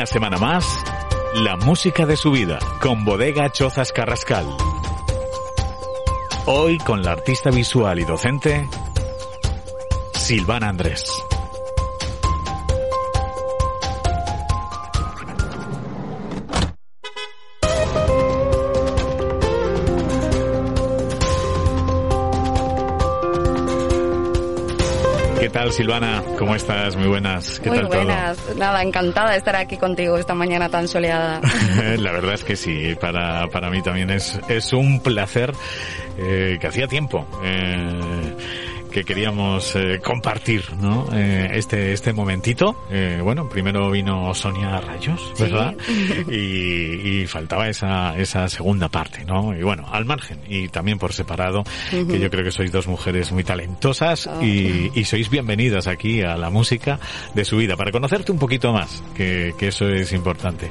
Una semana más, la música de su vida con Bodega Chozas Carrascal. Hoy con la artista visual y docente Silvana Andrés. ¿Qué tal, Silvana? ¿Cómo estás? Muy buenas. ¿Qué Muy tal buenas. Nada, encantada de estar aquí contigo esta mañana tan soleada. La verdad es que sí, para, para mí también es, es un placer eh, que hacía tiempo. Eh, que queríamos eh, compartir, ¿no? Eh, este este momentito. Eh, bueno, primero vino Sonia Rayos, Sí. ¿verdad? Y, y faltaba esa esa segunda parte, ¿no? Y bueno, al margen y también por separado, que yo creo que sois dos mujeres muy talentosas Oh. y, y sois bienvenidas aquí a la música de su vida para conocerte un poquito más, que, que eso es importante.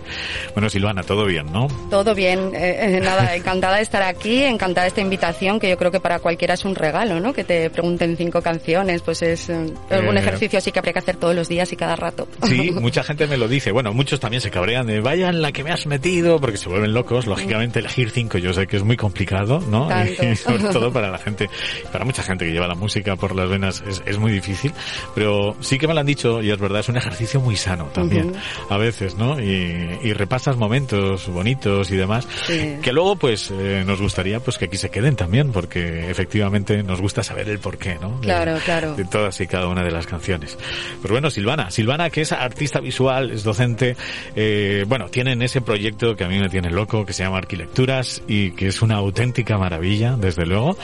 Bueno, Silvana, todo bien, ¿no? Todo bien. Eh, nada, encantada de estar aquí, encantada de esta invitación que yo creo que para cualquiera es un regalo, ¿no? Que te pregunten cinco canciones, pues es eh, un Eh. ejercicio así que habría que hacer todos los días y cada rato. Sí, mucha gente me lo dice. Bueno, muchos también se cabrean de vaya en la que me has metido, porque se vuelven locos. Lógicamente, elegir cinco yo sé que es muy complicado, ¿no? Tanto. Y sobre todo para la gente, para mucha gente que lleva la música por las venas es, es muy difícil. Pero sí que me lo han dicho, y es verdad, es un ejercicio muy sano también, a veces, ¿no? Y, y repasas momentos bonitos y demás, Sí. que luego, pues, eh, nos gustaría pues que aquí se queden también, porque efectivamente nos gusta saber el porqué, ¿no? De- Claro, claro. de todas y cada una de las canciones. Pues bueno, Silvana, Silvana que es artista visual, es docente, eh, bueno, tienen ese proyecto que a mí me tiene loco, que se llama Arquilecturas y que es una auténtica maravilla, desde luego,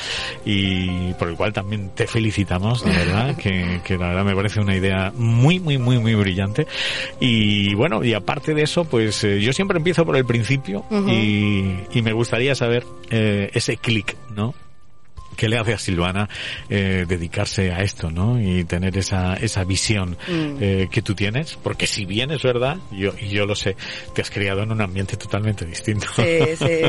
y por el cual también te felicitamos, de verdad, que, que la verdad me parece una idea muy, muy, muy, muy brillante. Y bueno, y aparte de eso, pues eh, yo siempre empiezo por el principio y, y me gustaría saber eh, ese clic, ¿no? ¿Qué le hace a Silvana eh, dedicarse a esto, no? Y tener esa, esa visión Mm. eh, que tú tienes. Porque si bien es verdad, yo, yo lo sé, te has criado en un ambiente totalmente distinto. Sí, sí.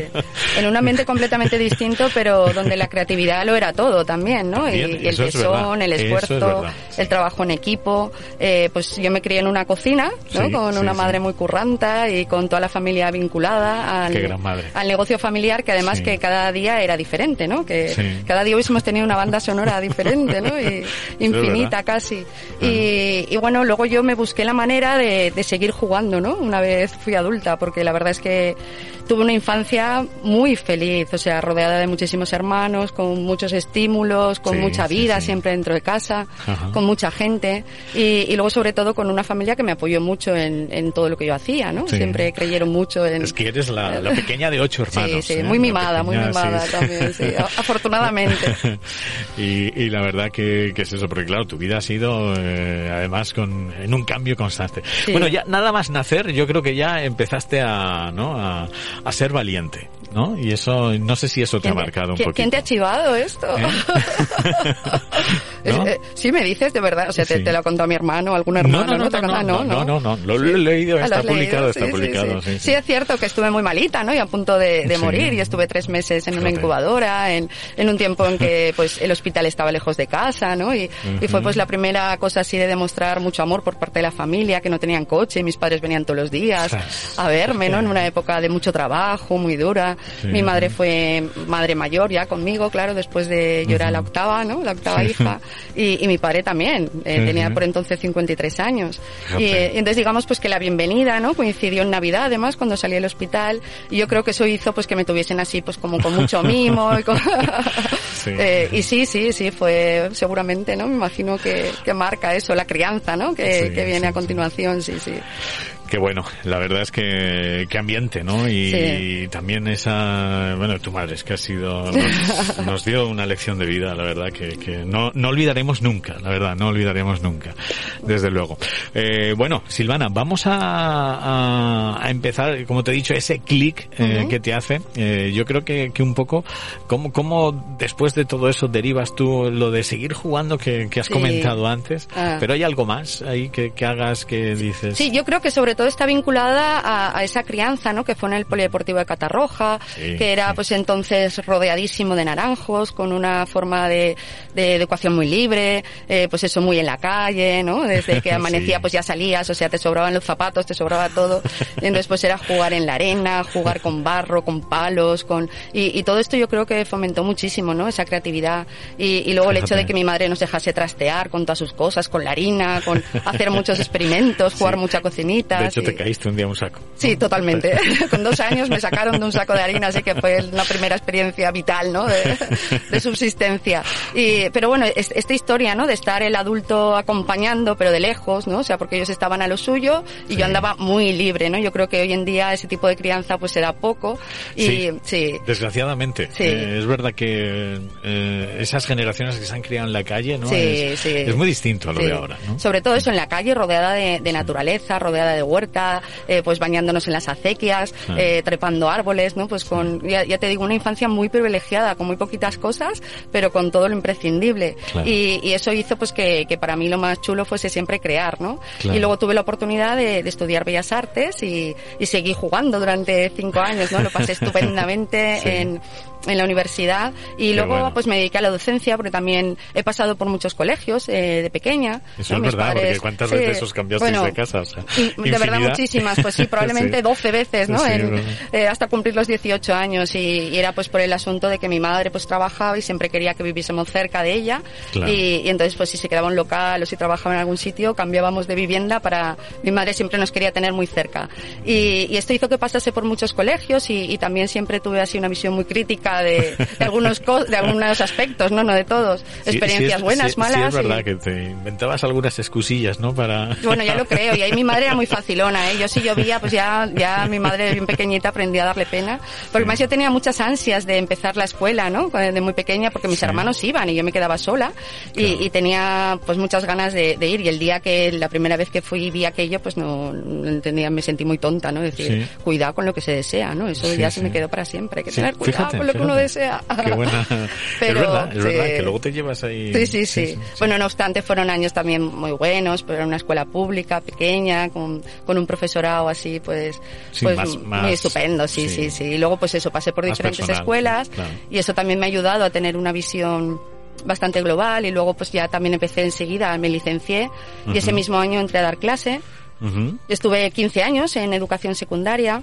En un ambiente completamente distinto, pero donde la creatividad lo era todo también, ¿no? Y, También, y el es tesón, verdad. el es esfuerzo, el trabajo en equipo. Eh, pues yo me crié en una cocina, ¿no? Sí, con sí, una sí. madre muy curranta y con toda la familia vinculada al, negocio familiar, que además que cada día era diferente, ¿no? Que. Cada día hubiésemos tenido una banda sonora diferente, ¿no? Y infinita verdad. casi. Y, y bueno, luego yo me busqué la manera de, de seguir jugando, ¿no? Una vez fui adulta, porque la verdad es que tuve una infancia muy feliz, o sea, rodeada de muchísimos hermanos, con muchos estímulos, con Sí, mucha sí, vida sí. siempre dentro de casa, Ajá. con mucha gente y, y luego sobre todo con una familia que me apoyó mucho en, en todo lo que yo hacía, ¿no? Sí. Siempre creyeron mucho en... Es que eres la, la pequeña de ocho hermanos. Sí, sí, ¿eh? muy mimada, muy pequeña, mimada sí, sí. también, sí, a- y, y la verdad que, que es eso, porque claro, tu vida ha sido eh, además con, en un cambio constante. Sí. Bueno, ya nada más nacer, yo creo que ya empezaste a, ¿no? a, a ser valiente, ¿no? Y eso, no sé si eso te ha ¿Quién- marcado un poquito. ¿Quién te ha chivado esto? ¿Eh? ¿No? eh, sí, me dices, de verdad. O sea, te, Sí. te lo ha contado mi hermano, algún No, hermano, no, no, ¿Te ha no, no, no, no, no, lo he leído, Ah, está publicado, está publicado, sí. es cierto que estuve muy malita, ¿no? Y a punto de, de Sí. morir. Y estuve tres meses en una incubadora, en, en un tiempo en que pues el hospital estaba lejos de casa, ¿no? Y, y fue pues la primera cosa así de demostrar mucho amor por parte de la familia, que no tenían coche, mis padres venían todos los días a verme, ¿no? En una época de mucho trabajo, muy dura. Sí. Mi madre fue madre mayor ya conmigo, claro, después de yo era la octava, ¿no? La octava Sí. hija. Y, y mi padre también, eh, tenía por entonces 53 años. Y, eh, entonces digamos pues que la bienvenida, ¿no? Coincidió en Navidad además cuando salí del hospital y yo creo que eso hizo pues que me tuviesen así pues como con mucho mimo y, con- Sí. Eh, y sí, sí, sí, fue seguramente, ¿no? Me imagino que, que marca eso, la crianza, ¿no? Que, que viene a continuación, sí, sí. Qué bueno, la verdad es que qué ambiente, ¿no? Y, también esa, bueno, tu madre es que ha sido, nos, dio una lección de vida, la verdad, que, que no, no olvidaremos nunca, la verdad, no olvidaremos nunca, desde luego. Eh, bueno, Silvana, vamos a, a, a, empezar, como te he dicho, ese clic eh, que te hace. Eh, yo creo que, que un poco, ¿cómo, ¿cómo después de todo eso derivas tú lo de seguir jugando que, que has comentado antes? Ah. Pero hay algo más ahí que, que hagas que dices. Sí, yo creo que sobre todo está vinculada a, a, esa crianza, ¿no? Que fue en el Polideportivo de Catarroja, sí, que era sí. pues entonces rodeadísimo de naranjos, con una forma de, de educación muy libre, eh, pues eso muy en la calle, ¿no? Desde que amanecía sí. pues ya salías, o sea, te sobraban los zapatos, te sobraba todo. Entonces pues era jugar en la arena, jugar con barro, con palos, con y, y todo esto yo creo que fomentó muchísimo, ¿no? Esa creatividad y, y luego el hecho de que mi madre nos dejase trastear con todas sus cosas, con la harina, con hacer muchos experimentos, jugar mucha cocinita. De hecho, te caíste un día un saco. Sí, totalmente. Con dos años me sacaron de un saco de harina, así que fue la primera experiencia vital, ¿no? De, de subsistencia. Y, pero bueno, es, esta historia, ¿no? De estar el adulto acompañando, pero de lejos, ¿no? O sea, porque ellos estaban a lo suyo y sí. yo andaba muy libre, ¿no? Yo creo que hoy en día ese tipo de crianza pues se da poco. Y, sí. sí. Desgraciadamente. Sí. Eh, es verdad que eh, esas generaciones que se han criado en la calle, ¿no? Sí, es, sí. es muy distinto a lo de ahora, ¿no? Sobre todo eso en la calle, rodeada de, de naturaleza, rodeada de huerta, eh, pues bañándonos en las acequias, ah. eh, trepando árboles, ¿no? Pues con, ya, ya, te digo, una infancia muy privilegiada, con muy poquitas cosas, pero con todo lo imprescindible. Claro. Y, y, eso hizo pues que, que, para mí lo más chulo fuese siempre crear, ¿no? Claro. Y luego tuve la oportunidad de, de estudiar Bellas Artes y, y, seguí jugando durante cinco años, ¿no? Lo pasé estupendamente sí. en, en la universidad y Qué luego bueno. pues me dediqué a la docencia porque también he pasado por muchos colegios eh, de pequeña. Eso ¿no? es Mis verdad, padres, porque ¿cuántas sí, veces os cambiasteis bueno, de casa? O sea, de verdad muchísimas, pues sí, probablemente sí. 12 veces, ¿no? Sí, en, eh, hasta cumplir los 18 años y, y, era pues por el asunto de que mi madre pues trabajaba y siempre quería que viviésemos cerca de ella claro. y, y, entonces pues si se quedaba en local o si trabajaba en algún sitio cambiábamos de vivienda para... Mi madre siempre nos quería tener muy cerca y, y esto hizo que pasase por muchos colegios y, y también siempre tuve así una visión muy crítica de, de algunos de algunos aspectos, ¿no? No de todos. Experiencias sí, sí buenas, sí, malas. Sí, es verdad y... que te inventabas algunas excusillas, ¿no? Para... Bueno, ya lo creo. Y ahí mi madre era muy facilona, ¿eh? Yo si llovía, pues ya, ya mi madre bien pequeñita aprendía a darle pena. Porque además yo tenía muchas ansias de empezar la escuela, ¿no? De muy pequeña, porque mis hermanos iban y yo me quedaba sola. Claro. Y, y, tenía pues muchas ganas de, de, ir. Y el día que, la primera vez que fui y vi aquello, pues no, no entendía, me sentí muy tonta, ¿no? Decir, cuidado con lo que se desea, ¿no? Eso ya se me quedó para siempre. Hay que tener cuidado fíjate, con lo que uno desea. Qué buena. Pero, es verdad, es verdad, que luego te llevas ahí. Sí, sí, sí, sí, Bueno, no obstante, fueron años también muy buenos, pero en una escuela pública, pequeña, con, con un profesorado así, pues, pues más, más, muy estupendo, sí, sí, sí, Y luego, pues eso, pasé por diferentes personal, escuelas claro. y eso también me ha ayudado a tener una visión bastante global y luego pues ya también empecé enseguida, me licencié uh -huh. y ese mismo año entré a dar clase. Uh -huh. Estuve 15 años en educación secundaria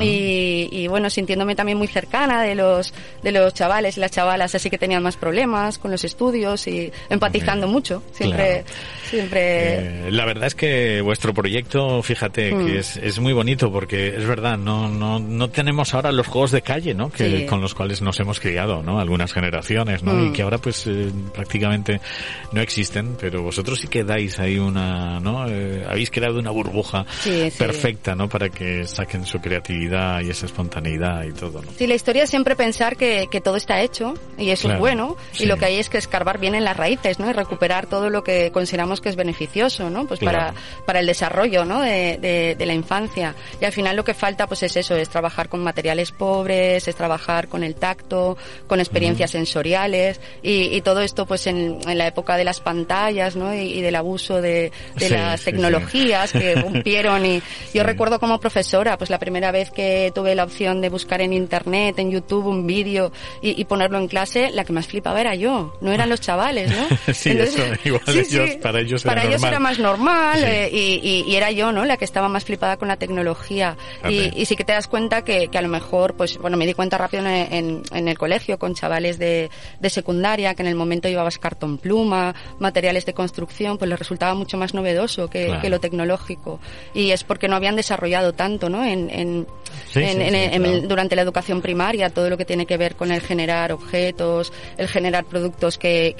y, y, bueno, sintiéndome también muy cercana de los, de los chavales y las chavalas, así que tenían más problemas con los estudios y empatizando mucho. Siempre, claro. siempre. Eh, la verdad es que vuestro proyecto, fíjate, mm. que es, es muy bonito porque es verdad, no, no, no tenemos ahora los juegos de calle, ¿no? Que, sí. con los cuales nos hemos criado, ¿no? Algunas generaciones, ¿no? Mm. Y que ahora pues eh, prácticamente no existen, pero vosotros sí que dais ahí una, ¿no? Eh, habéis creado una burbuja sí, perfecta, ¿no? Para que saquen su creatividad creatividad y esa espontaneidad y todo. ¿no? Sí, la historia es siempre pensar que, que todo está hecho y eso claro, es bueno sí. y lo que hay es que escarbar bien en las raíces, ¿no? Y recuperar todo lo que consideramos que es beneficioso, ¿no? Pues claro. para, para el desarrollo, ¿no? De, de, de, la infancia. Y al final lo que falta, pues es eso, es trabajar con materiales pobres, es trabajar con el tacto, con experiencias uh -huh. sensoriales y, y, todo esto, pues en, en, la época de las pantallas, ¿no? Y, y del abuso de, de sí, las tecnologías que rompieron y yo recuerdo como profesora, pues la primera vez que tuve la opción de buscar en internet, en YouTube, un vídeo y, y, ponerlo en clase, la que más flipaba era yo, no eran los chavales, ¿no? sí, Entonces, eso, igual sí, ellos, sí, para ellos era Para ellos era más normal eh, y, y, era yo, ¿no? La que estaba más flipada con la tecnología. Y, y, sí que te das cuenta que, que, a lo mejor, pues, bueno, me di cuenta rápido en, en, en el colegio con chavales de, de, secundaria que en el momento llevabas cartón pluma, materiales de construcción, pues les resultaba mucho más novedoso que, claro. que lo tecnológico. Y es porque no habían desarrollado tanto, ¿no? En, en en, durante la educación primaria, todo lo que tiene que ver con el generar objetos, el generar productos que,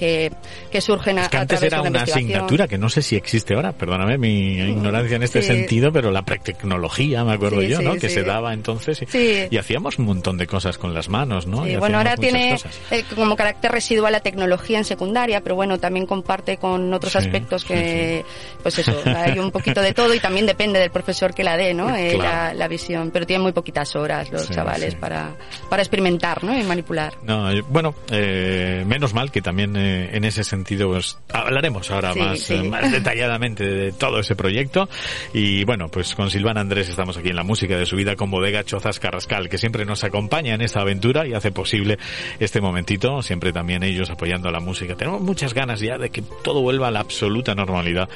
que, surgen a, que antes era una asignatura que no sé si existe ahora, perdóname mi ignorancia en este sentido, pero la pretecnología, me acuerdo yo, ¿no? que se daba entonces y, hacíamos un montón de cosas con las manos, ¿no? bueno, ahora tiene eh, como carácter residual la tecnología en secundaria, pero bueno, también comparte con otros aspectos que, pues eso, hay un poquito de todo y también depende del profesor que la dé, ¿no? Eh, la, visión, pero tiene muy poquitas horas los chavales para, para experimentar, ¿no? Y manipular. No, eh, bueno, menos mal que también en ese sentido pues hablaremos ahora más, más detalladamente de todo ese proyecto y bueno, pues con Silvana Andrés estamos aquí en la música de su vida con Bodega Chozas Carrascal, que siempre nos acompaña en esta aventura y hace posible este momentito, siempre también ellos apoyando a la música. Tenemos muchas ganas ya de que todo vuelva a la absoluta normalidad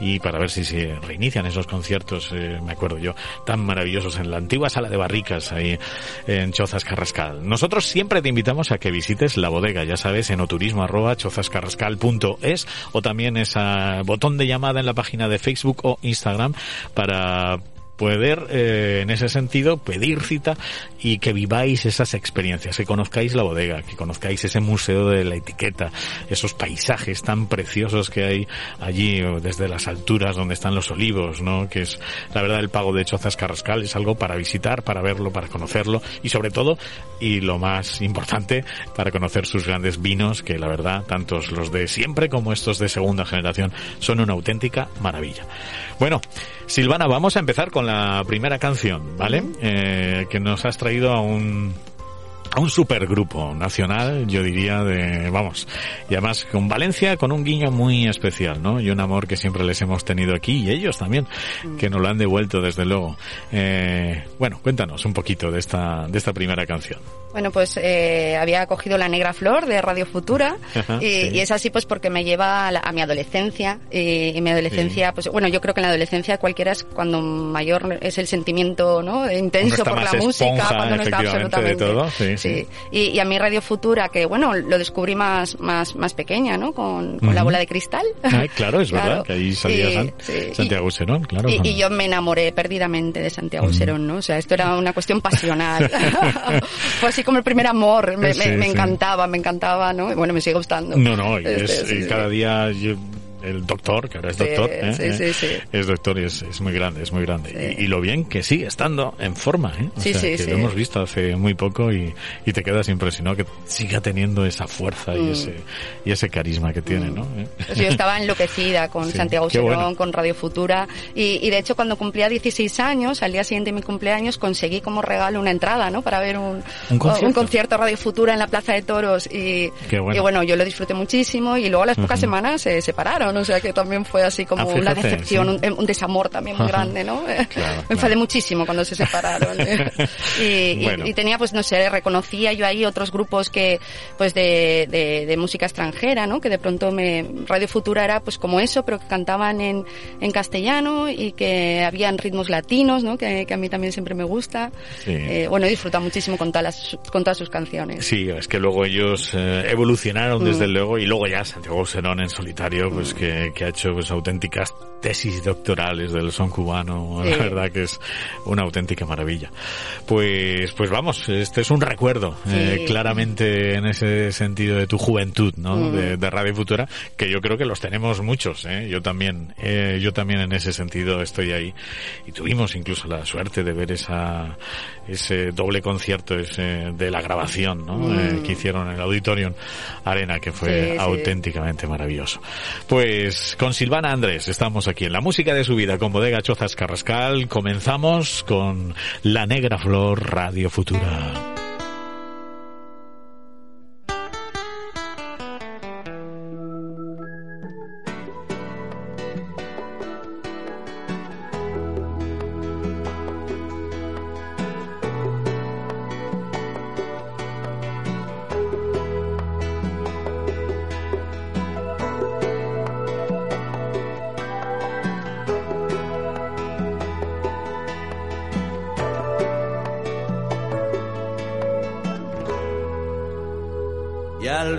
y para ver si se reinician esos conciertos, eh, me acuerdo yo, tan maravillosos en la antigua sala de barricas ahí en Chozas Carrascal. Nosotros siempre te invitamos a que visites la bodega, ya sabes, en oturismo arroba chozascarrascal.es o también ese botón de llamada en la página de Facebook o Instagram para poder, eh, en ese sentido, pedir cita y que viváis esas experiencias, que conozcáis la bodega, que conozcáis ese museo de la etiqueta, esos paisajes tan preciosos que hay allí desde las alturas donde están los olivos, ¿no? Que es, la verdad, el pago de Chozas Carrascal es algo para visitar, para verlo, para conocerlo y sobre todo, y lo más importante, para conocer sus grandes vinos, que la verdad, tantos los de siempre como estos de segunda generación, son una auténtica maravilla. Bueno, Silvana, vamos a empezar con la primera canción, ¿vale? Eh, que nos has traído a un a un supergrupo nacional, yo diría, de, vamos, y además con Valencia con un guiño muy especial, ¿no? Y un amor que siempre les hemos tenido aquí y ellos también, que nos lo han devuelto desde luego. Eh, bueno, cuéntanos un poquito de esta, de esta primera canción. Bueno, pues eh, había cogido La Negra Flor de Radio Futura y, es así pues porque me lleva a, mi adolescencia y, mi adolescencia, pues bueno, yo creo que en la adolescencia cualquiera es cuando mayor es el sentimiento, ¿no? Intenso por la música, cuando no está absolutamente. Todo, sí, Y, a mi Radio Futura, que bueno, lo descubrí más, más, más pequeña, ¿no? Con, la bola de cristal. claro, es verdad, que ahí salía Santiago Serón, claro. Y, yo me enamoré perdidamente de Santiago Serón, ¿no? O sea, esto era una cuestión pasional. Fue así como el primer amor, me, me, encantaba, me encantaba, ¿no? bueno, me sigue gustando. No, no, y este, es, cada día el doctor, que ahora es doctor, ¿eh? es doctor y es, muy grande, es muy grande. Y, lo bien que sigue estando en forma, ¿eh? O sea, que lo hemos visto hace muy poco y, y, te quedas impresionado que siga teniendo esa fuerza y mm. ese y ese carisma que tiene, ¿no? ¿Eh? Pues yo estaba enloquecida con Santiago Serón, con Radio Futura y, y, de hecho cuando cumplía 16 años, al día siguiente de mi cumpleaños, conseguí como regalo una entrada, ¿no? Para ver un, ¿Un, concierto? Radio Futura en la Plaza de Toros y, y bueno, yo lo disfruté muchísimo y luego a las pocas semanas se separaron o sea que también fue así como ah, una decepción, un, desamor también muy grande, ¿no? Me enfadé muchísimo cuando se separaron. ¿eh? y, tenía, pues no sé, reconocía yo ahí otros grupos que, pues de, de, música extranjera, ¿no? Que de pronto me, Radio Futura era pues como eso, pero que cantaban en, en castellano y que habían ritmos latinos, ¿no? Que, a mí también siempre me gusta. Eh, bueno, he disfrutado muchísimo con todas, con todas sus canciones. Sí, es que luego ellos eh, evolucionaron desde mm. luego y luego ya Santiago Serón en solitario, pues que que, ha hecho pues, auténticas tesis doctorales del son cubano. La verdad que es una auténtica maravilla. Pues, pues vamos, este es un recuerdo, eh, claramente en ese sentido de tu juventud, ¿no? Mm. De, Radio Futura, que yo creo que los tenemos muchos, ¿eh? Yo también, eh, yo también en ese sentido estoy ahí. Y tuvimos incluso la suerte de ver esa, ese doble concierto ese de la grabación, ¿no? Mm. que hicieron en el Auditorium Arena, que fue auténticamente maravilloso. Pues con Silvana Andrés estamos aquí en la música de su vida con Bodega Chozas Carrascal. Comenzamos con La Negra Flor Radio Futura.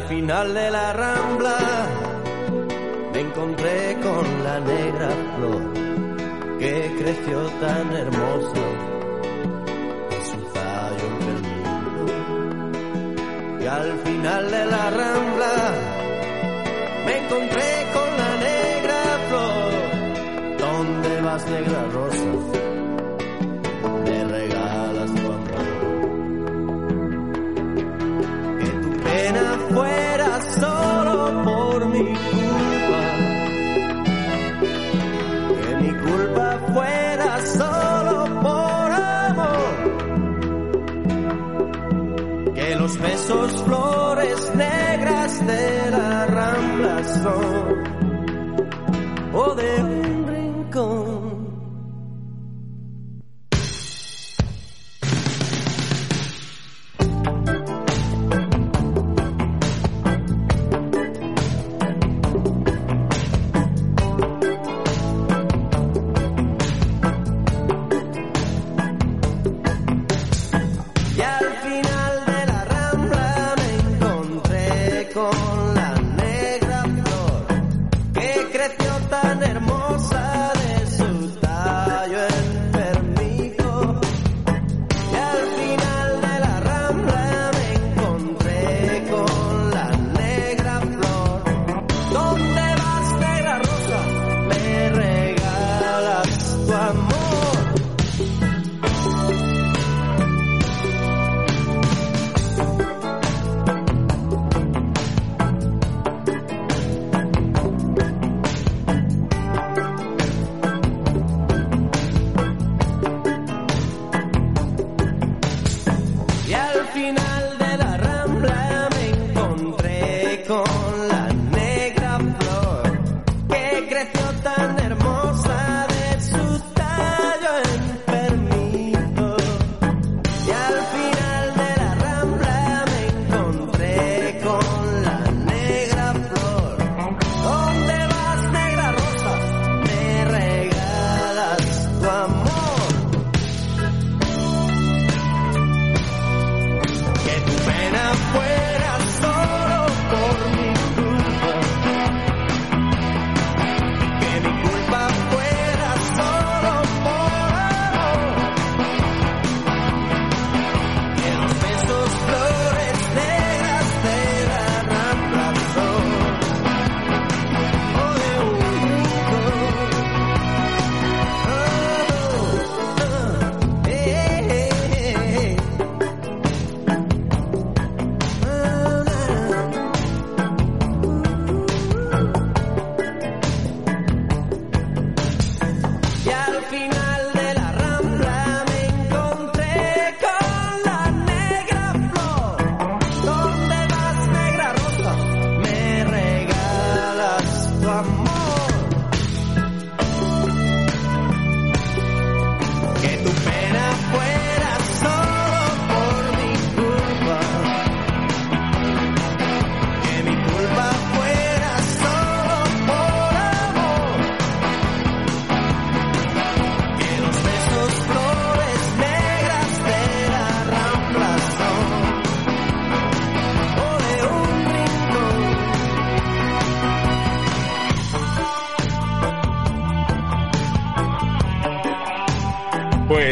Al final de la rambla me encontré con la negra flor que creció tan hermosa que su tallo perdido. Y al final de la rambla me encontré con la negra flor. ¿Dónde vas, negra rosa? Rambla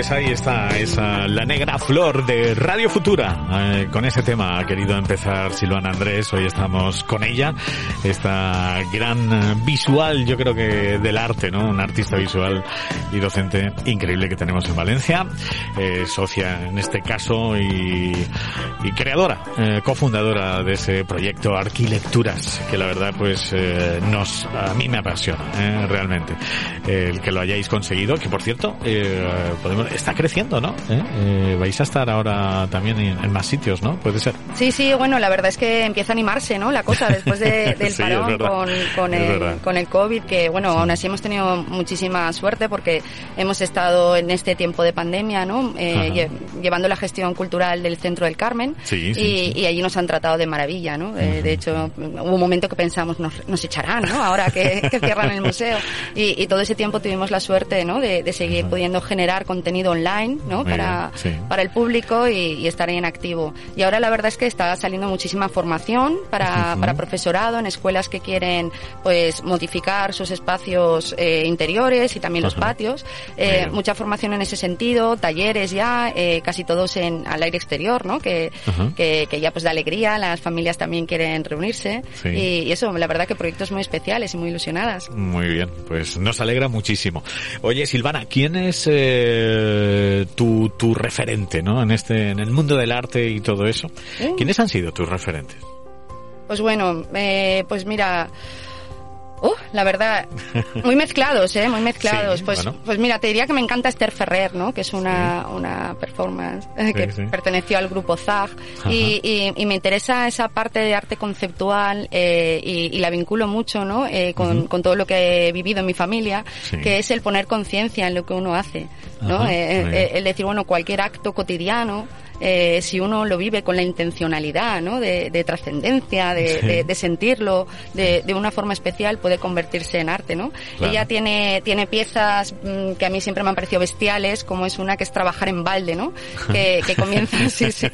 Pues ahí está, esa la negra flor de Radio Futura. Eh, con ese tema ha querido empezar Silvana Andrés. Hoy estamos con ella, esta gran visual, yo creo que del arte, ¿no? Un artista visual y docente increíble que tenemos en Valencia, eh, socia en este caso y, creadora, eh, cofundadora de ese proyecto Arquilecturas, que la verdad pues nos a mí me apasiona, realmente. El que lo hayáis conseguido, que por cierto, podemos, está creciendo, ¿no? ¿Eh? Eh, vais a estar ahora también en, en más sitios, ¿no? Puede ser. Sí, sí, bueno, la verdad es que empieza a animarse, ¿no? La cosa después de- del Sí, parón con, el, verdad. con el COVID, que bueno, aún así hemos tenido muchísima suerte porque hemos estado en este tiempo de pandemia, ¿no? Eh, llevando la gestión cultural del Centro del Carmen Sí, sí, y, sí. y allí nos han tratado de maravilla, ¿no? Eh, de hecho, hubo un momento que pensamos, nos, nos echarán, ¿no? Ahora que, que cierran el museo. Y, y todo ese tiempo tuvimos la suerte, ¿no? De, de seguir pudiendo generar contenido online, ¿no? Muy Para, bien, sí. para el público y, y estar ahí en activo. Y ahora la verdad es que está saliendo muchísima formación para, Ujú. para profesorado en escuelas que quieren pues modificar sus espacios eh, interiores y también los Ajá. patios. Muy Eh, mucha formación en ese sentido, talleres ya, eh, casi todos en al aire exterior, ¿no? Que, Ajá. que, que ya pues da alegría, las familias también quieren reunirse Sí. y, y eso, la verdad que proyectos muy especiales y muy ilusionadas. Muy bien, pues nos alegra muchísimo. Oye, Silvana, ¿quién es eh, tu, tu referente, ¿no? En este, en el mundo del arte y todo eso. Uh. ¿Quiénes han sido tus referentes? Pues bueno, eh, pues mira, uh, la verdad, muy mezclados, ¿eh? Muy mezclados. Sí, pues, bueno. pues mira, te diría que me encanta Esther Ferrer, ¿no? Que es una, una performance eh, que sí. perteneció al grupo ZAG. Y, y, y me interesa esa parte de arte conceptual eh, y, y la vinculo mucho, ¿no? Eh, con, con todo lo que he vivido en mi familia, que es el poner conciencia en lo que uno hace, ¿no? Eh, eh, bien. el decir, bueno, cualquier acto cotidiano, eh, si uno lo vive con la intencionalidad, ¿no? De, de trascendencia, de, Sí. de- de sentirlo de, de una forma especial, puede convertirse en arte, ¿no? Claro. Ella tiene, tiene piezas mm, que a mí siempre me han parecido bestiales, como es una que es trabajar en balde, ¿no? Que, que comienza, sí, sí,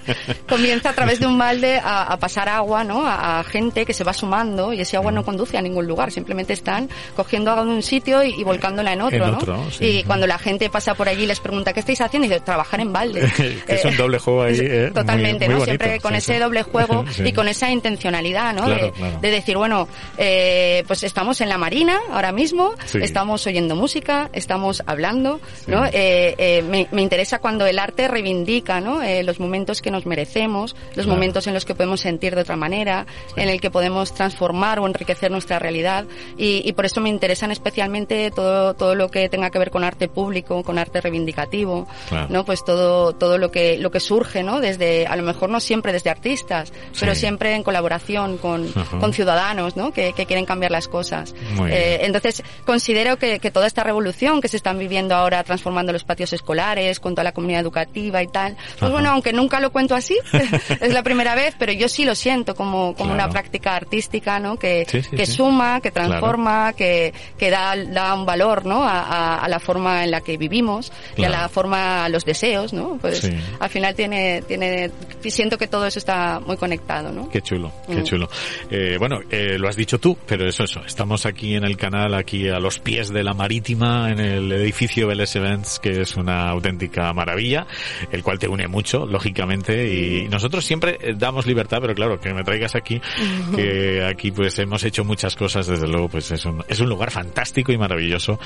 comienza a través de un balde a, a pasar agua, ¿no? A, a gente que se va sumando y ese agua no conduce a ningún lugar, simplemente están cogiendo agua de un sitio y, y volcándola en otro, En ¿no? otro, sí. y cuando la gente pasa por allí y les pregunta, ¿qué estáis haciendo? Y dice, trabajar en balde. Que es un doble juego ahí, es- ¿eh? Muy- Totalmente, muy ¿no? bonito, Siempre con sí, ese sí. doble juego Sí. y con esa intencionalidad, ¿no? Claro, de, claro. de decir, bueno, eh, pues estamos en la marina ahora mismo, estamos oyendo música, estamos hablando, ¿no? Eh, eh, me, me interesa cuando el arte reivindica, ¿no? Eh, los momentos que nos merecemos, los Claro. momentos en los que podemos sentir de otra manera, en el que podemos transformar o enriquecer nuestra realidad y, y por eso me interesan especialmente todo, todo lo que tenga que ver con arte público, con arte reivindicativo. ¿no? Pues todo, todo lo que, lo que surge, ¿no? Desde, a lo mejor no siempre desde artistas, pero Sí. siempre en colaboración con, con ciudadanos, ¿no? Que, que quieren cambiar las cosas. Eh, entonces, considero que, que toda esta revolución que se están viviendo ahora, transformando los patios escolares, con toda la comunidad educativa y tal, pues bueno, aunque nunca lo cuento así, es la primera vez, pero yo sí lo siento como, como Claro. una práctica artística, ¿no? Que, Sí, sí, que suma, que transforma, que, que da, da un valor, ¿no? A, a- a la forma en la que vivimos y a Claro. la forma, a los deseos, ¿no? Pues al final tiene, tiene, siento que todo eso está muy conectado, ¿no? Qué chulo, qué Mm. chulo. Eh, bueno, eh, lo has dicho tú, pero eso, eso. Estamos aquí en el canal, aquí a los pies de la marítima, en el edificio Vélez Events, que es una auténtica maravilla, el cual te une mucho, lógicamente, y nosotros siempre eh, damos libertad, pero claro, que me traigas aquí, que aquí pues hemos hecho muchas cosas, desde luego, pues es un, es un lugar fantástico y maravilloso,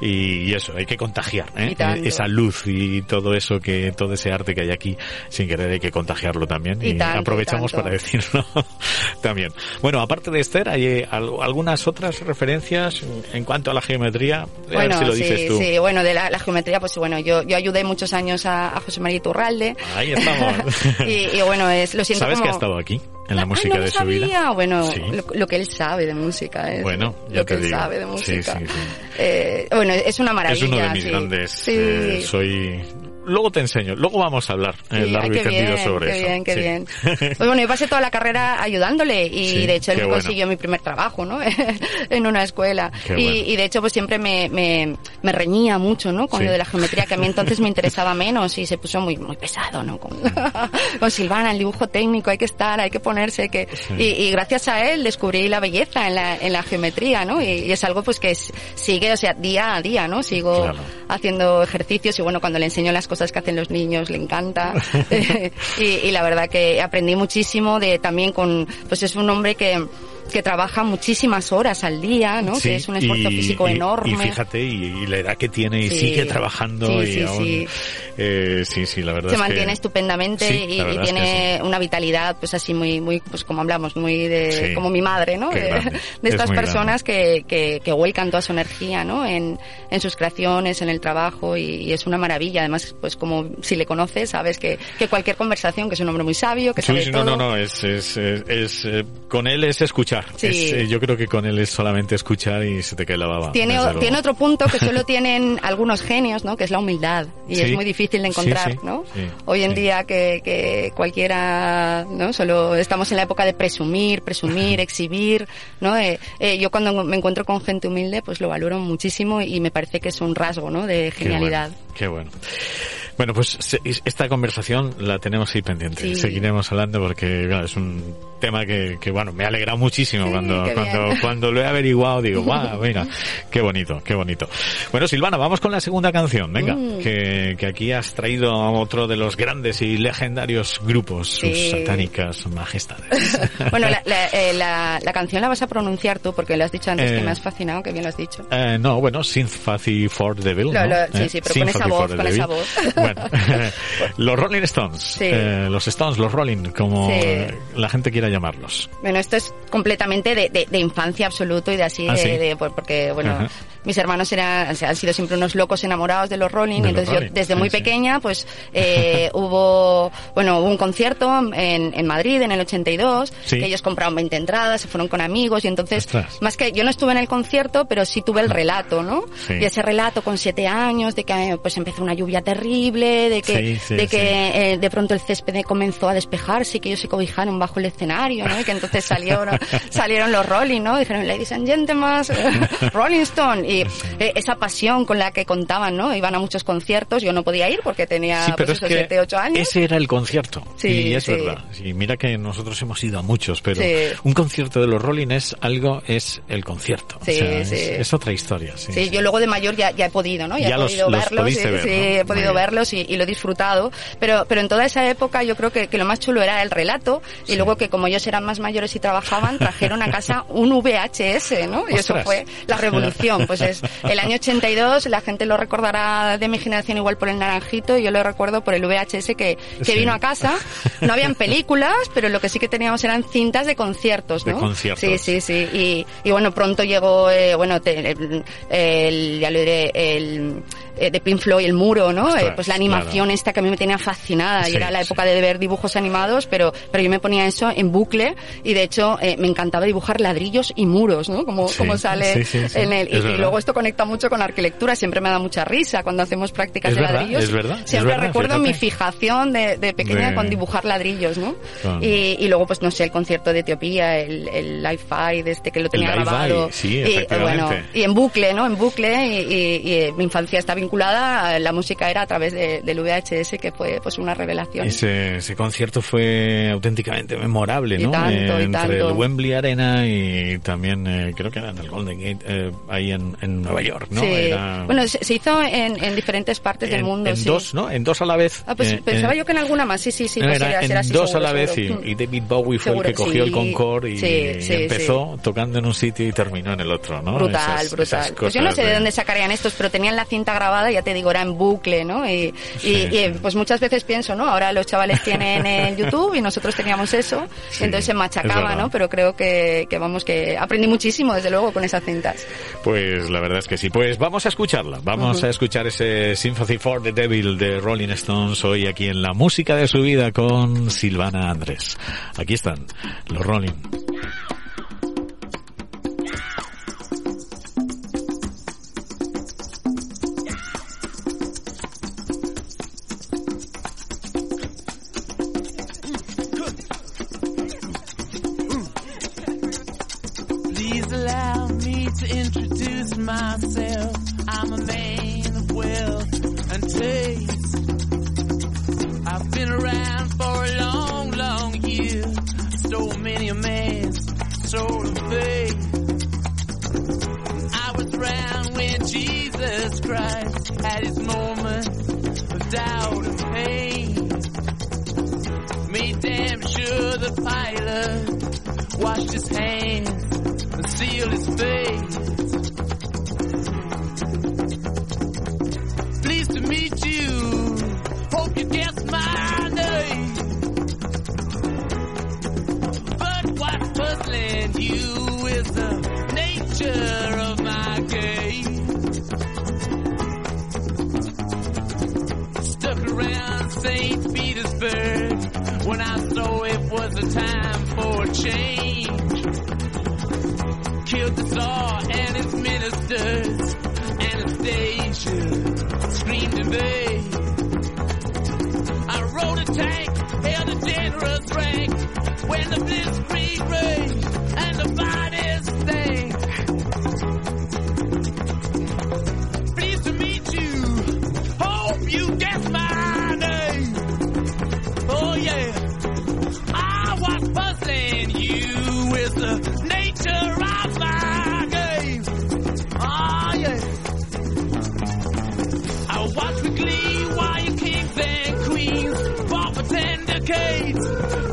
y, y eso, hay que contagiar, ¿eh? Esa luz y todo eso que, todo ese arte que hay aquí, sin querer hay que contagiarlo también, Y y, tanto, y aprovechamos tanto. para decirlo también. Bueno, aparte de Esther, hay eh, al- algunas otras referencias en cuanto a la geometría. A ver si lo sí, dices tú. sí, bueno, de la, la geometría, pues bueno, yo, yo ayudé muchos años a, a José María Iturralde. Ahí estamos. y, y bueno, es, lo siento ¿Sabes como... que ha estado aquí? En la Ay, música no de su sabía. vida. Bueno, Sí. lo, lo que él sabe de música es Bueno, ya lo te que él digo. sabe de música. sí, sí. Eh, bueno, es una maravilla. es uno de mis grandes. Eh, soy. Luego te enseño. Luego vamos a hablar eh, Sí, y qué bien, sobre qué eso. bien, qué Sí. bien. Pues bueno, yo pasé toda la carrera ayudándole y Sí, de hecho él me bueno. consiguió mi primer trabajo, ¿no? en una escuela. Y, bueno. y de hecho pues siempre me, me, me reñía mucho, ¿no? Con lo de la geometría que a mí entonces me interesaba menos y se puso muy, muy pesado, ¿no? Con, con Silvana, el dibujo técnico, hay que estar, hay que ponerse, que, y, y gracias a él descubrí la belleza en la, en la geometría, ¿no? Y, y es algo pues que es- sigue, o sea, día a día, ¿no? Sigo Claro. haciendo ejercicios y bueno, cuando le enseño las cosas que hacen los niños le encanta. y, y la verdad que aprendí muchísimo de también con, pues es un hombre que, que trabaja muchísimas horas al día, ¿no? Sí, que es un esfuerzo y- físico y- enorme. Y fíjate, y, y la edad que tiene y Sí. sigue trabajando Sí, y sí, aún. sí. eh, sí, sí, la verdad se es que- mantiene estupendamente y, es tiene una vitalidad pues así muy muy pues como hablamos muy de como mi madre no de, estas personas que, que, que vuelcan toda su energía no en, en sus creaciones en el trabajo y, es una maravilla además pues como si le conoces sabes que, que cualquier conversación que es un hombre muy sabio que sabe sí, todo no, no, no, es, es, es, es, eh, con él es escuchar. Sí. Es, eh, yo creo que con él es solamente escuchar y se te cae la baba. Tiene, otro punto que solo tienen algunos genios, ¿no? Que es la humildad. Y Sí. es muy difícil de encontrar, sí, ¿no? Hoy en día que, que cualquiera, ¿no? Solo estamos en la época de presumir, presumir, exhibir, ¿no? Eh, eh, yo cuando me encuentro con gente humilde, pues lo valoro muchísimo y me parece que es un rasgo, ¿no? De Qué genialidad. bueno, Qué bueno. Bueno, pues esta conversación la tenemos ahí pendiente. Sí. Seguiremos hablando porque claro, es un tema que, que, bueno, me ha alegrado muchísimo Sí, cuando, cuando, bien. cuando lo he averiguado. Digo, guau, venga, qué bonito, qué bonito. Bueno, Silvana, vamos con la segunda canción. Venga, Mm. que, que aquí has traído a otro de los grandes y legendarios grupos, sus Sí. satánicas majestades. Bueno, la, la, eh, la- la canción la vas a pronunciar tú porque lo has dicho antes Eh. que me has fascinado, que bien lo has dicho. Eh, no, bueno, Sympathy for the Devil. Lo- ¿no? lo- sí, Eh, sí, pero con esa voz, con esa voz. Bueno, los Rolling Stones, Sí. eh, los Stones, los Rolling, como la gente quiera llamarlos. Bueno, esto es completamente de, de- de infancia absoluto y de así, Ah, de, sí. de- por- porque, bueno, Ajá. Mis hermanos eran, o sea, han sido siempre unos locos enamorados de los Rolling, De los entonces Rolling, yo desde muy sí. pequeña, pues, eh, hubo, bueno, hubo un concierto en, en Madrid en el 82, Sí. que ellos compraron 20 entradas, se fueron con amigos y entonces, Ostras. más que yo no estuve en el concierto, pero sí tuve el relato, ¿no? Sí. Y ese relato con siete años, de que pues empezó una lluvia terrible, de que, de que eh, de pronto el césped comenzó a despejarse y que ellos se cobijaron bajo el escenario, ¿no? Y que entonces salieron, salieron los Rolling, ¿no? Dijeron, ladies and gentlemen, Rolling Stone. Y eh, esa pasión con la que contaban, ¿no? Iban a muchos conciertos, yo no podía ir porque tenía sí, pero pues, es esos que 7, 8 años. ese era el concierto. Sí, y es sí. verdad. Sí, mira que nosotros hemos ido a muchos, pero un concierto de los Rolling es algo, es el concierto. O Sí, sea, es- sí. Es, otra historia. Sí, Sí, yo luego de mayor ya, ya he podido, ¿no? Ya, Ya he los- podido los verlos, sí, ver, he podido verlos y, y lo he disfrutado. Pero, pero en toda esa época yo creo que, que lo más chulo era el relato y luego que como ellos eran más mayores y trabajaban, trajeron a casa un VHS, ¿no? Y eso fue la revolución. Pues es el año 82, la gente lo recordará de mi generación igual por el naranjito y yo lo recuerdo por el VHS que, que Sí. vino a casa. No habían películas, pero lo que sí que teníamos eran cintas de conciertos, De ¿no? conciertos. Sí, sí, sí. Y, y bueno, pronto llegó, eh, bueno, te- el, el- ya lo diré, el eh, de Pink Floyd, el muro, ¿no? Ostras, Eh, pues la animación claro. esta que a mí me tenía fascinada Sí, y era la sí. época de ver dibujos animados, pero, pero yo me ponía eso en bucle y de hecho eh, me encantaba dibujar ladrillos y muros, ¿no? Como, Sí, como sale sí, sí, sí. en el... Y, luego esto conecta mucho con la arquitectura, siempre me da mucha risa cuando hacemos prácticas Es de verdad, ladrillos. es verdad, es Siempre verdad, recuerdo fíjate. mi fijación de, de pequeña De- con dibujar ladrillos, ¿no? Y, y luego, pues no sé, el concierto de Etiopía, el, el Live-Fi de este que lo tenía Live-Fi, grabado. sí, y, bueno, y en bucle, ¿no? En bucle, y, mi infancia está vinculada, la música era a través de- del VHS, que fue pues una revelación. Ese, ese concierto fue auténticamente memorable, Y ¿no? tanto, y entre tanto. el Wembley Arena y también eh, creo que era en el Golden Gate, eh, ahí en, en Nueva York, ¿no? Sí. Era- Bueno, se, se hizo en, en diferentes partes del en, mundo, en sí. dos, ¿no? En dos a la vez. Ah, pues eh, pensaba eh, yo que en alguna más, sí, sí, sí. pues era era- en así, dos seguro, a la vez y, y David Bowie fue Seguro, el que cogió sí. el Concorde y, y empezó tocando en un sitio y terminó en el otro, ¿no? Brutal, Esas- brutal. esas Pues yo no sé de dónde sacarían estos, pero tenían la cinta grabada, ya te digo, era en bucle, ¿no? Y, Sí, y, y, pues muchas veces pienso, ¿no? Ahora los chavales tienen el YouTube y nosotros teníamos eso, Sí, entonces se machacaba. ¿no? Pero creo que, que vamos, que aprendí muchísimo, desde luego, con esas cintas. Pues la verdad es que sí. Pues vamos a escucharla. Vamos a escuchar ese Sympathy for the Devil de Rolling Stones hoy aquí en la música de su vida con Silvana Andrés. Aquí están los Rolling. Decades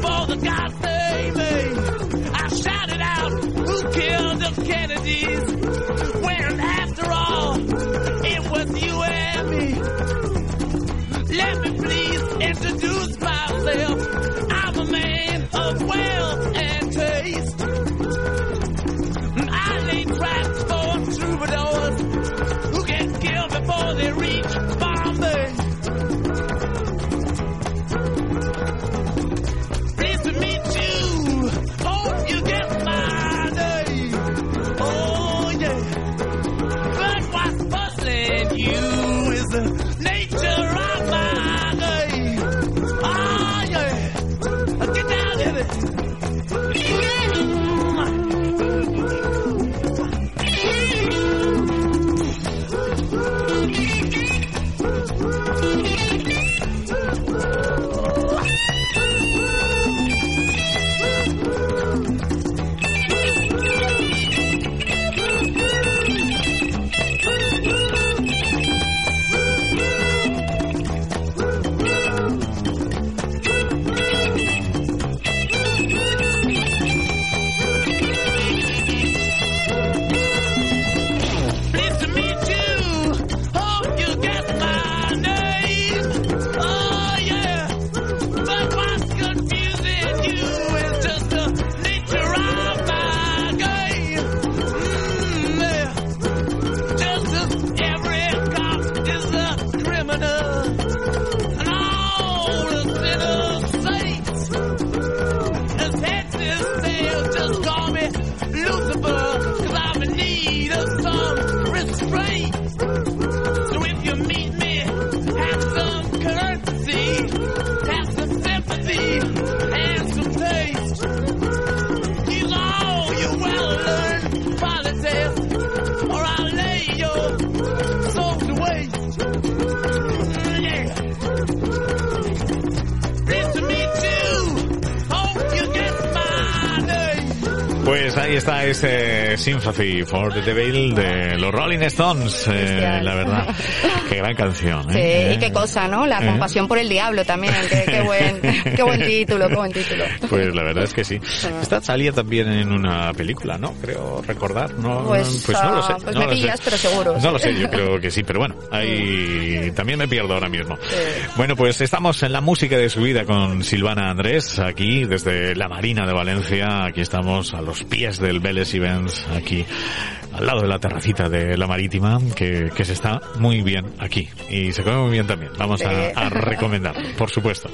Ahí está ese Sympathy for the Devil de los Rolling Stones, eh, la verdad. Qué gran canción. Sí, ¿eh? y qué cosa, ¿no? La Eh. compasión por el diablo también. Qué, qué buen, qué buen título, qué buen título. Pues la verdad es que sí. Esta salía también en una película, ¿no? Creo recordar. No, Pues, no lo sé. ah, pues no me lo sé. pillas, pero seguro. No lo sé, yo creo que sí, pero bueno, ahí también me pierdo ahora mismo. Bueno, pues estamos en la música de su vida con Silvana Andrés, aquí desde la Marina de Valencia. Aquí estamos a los pies del Vélez Events, aquí al lado de la terracita de la Marítima, que, que se está muy bien aquí. Y se come muy bien también. Vamos a, recomendar, por supuesto.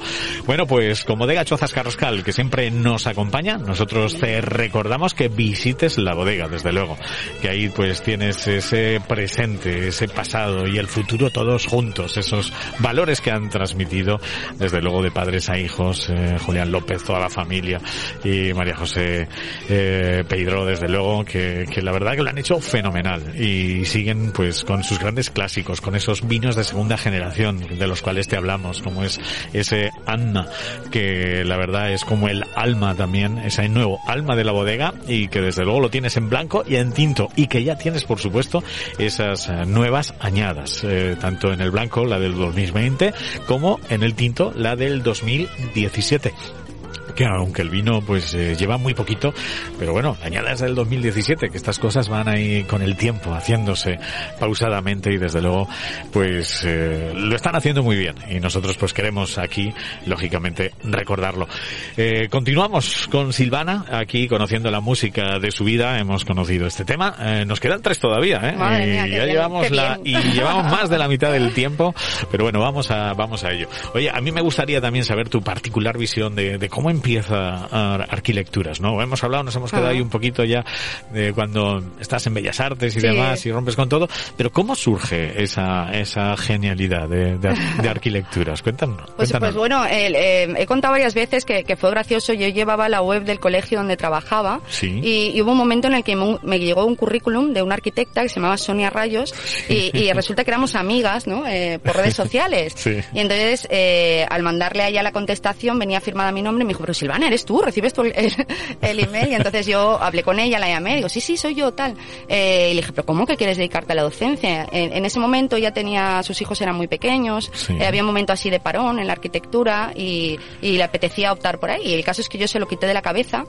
Bueno, pues como bodega Chozas Carrascal, que siempre nos acompaña, nosotros te recordamos que visites la bodega, desde luego. Que ahí pues tienes ese presente, ese pasado y el futuro todos juntos, esos valores que han transmitido, desde luego de padres a hijos, eh, Julián López, toda la familia y María José eh, Pedro, desde luego, que, que la verdad que lo han hecho fenomenal y siguen pues con sus grandes clásicos, con esos vinos de segunda generación de los cuales te hablamos, como es ese Anna, que la verdad es como el alma también, ese nuevo alma de la bodega y que desde luego lo tienes en blanco y en tinto y que ya tienes por supuesto esas eh, nuevas añadas, eh, tanto en el blanco, la del 2020, como en el tinto, la del 2017 que aunque el vino pues eh, lleva muy poquito, pero bueno, añadas del 2017, que estas cosas van ahí con el tiempo, haciéndose pausadamente y desde luego pues eh, lo están haciendo muy bien y nosotros pues queremos aquí, lógicamente, recordarlo. Eh, continuamos con Silvana, aquí conociendo la música de su vida, hemos conocido este tema, Eh, nos quedan tres todavía, ¿eh? Madre y mía, qué ya bien, llevamos la, y llevamos más de la mitad del tiempo, pero bueno, vamos a, vamos a ello. Oye, a mí me gustaría también saber tu particular visión de, de cómo empieza Ar- Arquilecturas, ¿no? Hemos hablado, nos hemos quedado Ah. ahí un poquito ya de cuando estás en Bellas Artes y Sí. demás y rompes con todo, pero ¿cómo surge esa, esa genialidad de, de, de Arquilecturas? Cuéntanos. Pues, cuéntanos. pues bueno, eh, he contado varias veces que, que fue gracioso. Yo llevaba la web del colegio donde trabajaba Sí. y, y hubo un momento en el que me, me llegó un currículum de una arquitecta que se llamaba Sonia Rayos y, y resulta que éramos amigas, ¿no? Eh, por redes sociales. Sí. Y entonces, eh, al mandarle a ella la contestación, venía firmada mi nombre y me dijo, pero Silvana, ¿eres tú? ¿Recibes tú el, email? Y entonces yo hablé con ella, la llamé, digo, sí, sí, soy yo, tal. Eh, y le dije, pero ¿cómo que quieres dedicarte a la docencia? En, en ese momento ya tenía, sus hijos eran muy pequeños, Sí. eh, había un momento así de parón en la arquitectura y, y le apetecía optar por ahí. Y el caso es que yo se lo quité de la cabeza,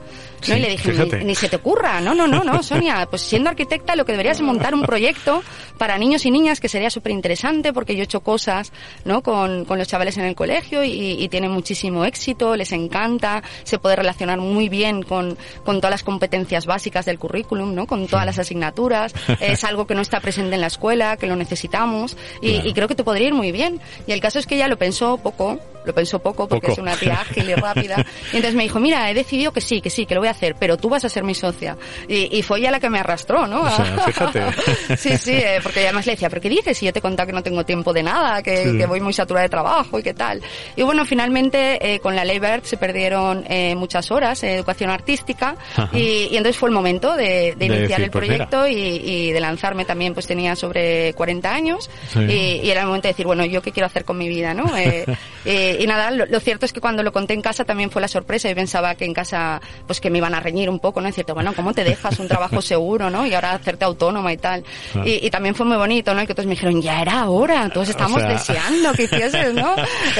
y le dije, ni, ni se te ocurra, no, no, no, no, Sonia, pues siendo arquitecta lo que deberías es montar un proyecto para niños y niñas que sería súper interesante porque yo he hecho cosas, ¿no? Con, con los chavales en el colegio y, y tienen muchísimo éxito, les encanta, se puede relacionar muy bien con, con todas las competencias básicas del currículum, ¿no? Con todas las asignaturas, es algo que no está presente en la escuela, que lo necesitamos y, Claro. y creo que te podría ir muy bien. Y el caso es que ella lo pensó poco, lo pensó poco porque Poco. es una tía ágil y rápida. Y entonces me dijo, mira, he decidido que sí, que sí, que lo voy a hacer, pero tú vas a ser mi socia. Y, y fue ella la que me arrastró, ¿no? O sea, fíjate. sí, sí, eh, porque además le decía, ¿pero qué dices? Si yo te he contado que no tengo tiempo de nada, que, Sí. que voy muy saturada de trabajo y qué tal. Y bueno, finalmente eh, con la ley BERT se perdieron eh, muchas horas de educación artística y, y entonces fue el momento de, iniciar el pues proyecto y, y de lanzarme también, pues tenía sobre 40 años Sí. y, y era el momento de decir, bueno, ¿yo qué quiero hacer con mi vida, no? Eh, eh, y nada, lo, lo cierto es que cuando lo conté en casa también fue la sorpresa y pensaba que en casa, pues que me iban a reñir un poco, ¿no? Es cierto, bueno, ¿cómo te dejas un trabajo seguro, no? Y ahora hacerte autónoma y tal. Y, también fue muy bonito, ¿no? Y que todos me dijeron, ya era hora, todos estamos sea- deseando que hicieses, ¿no?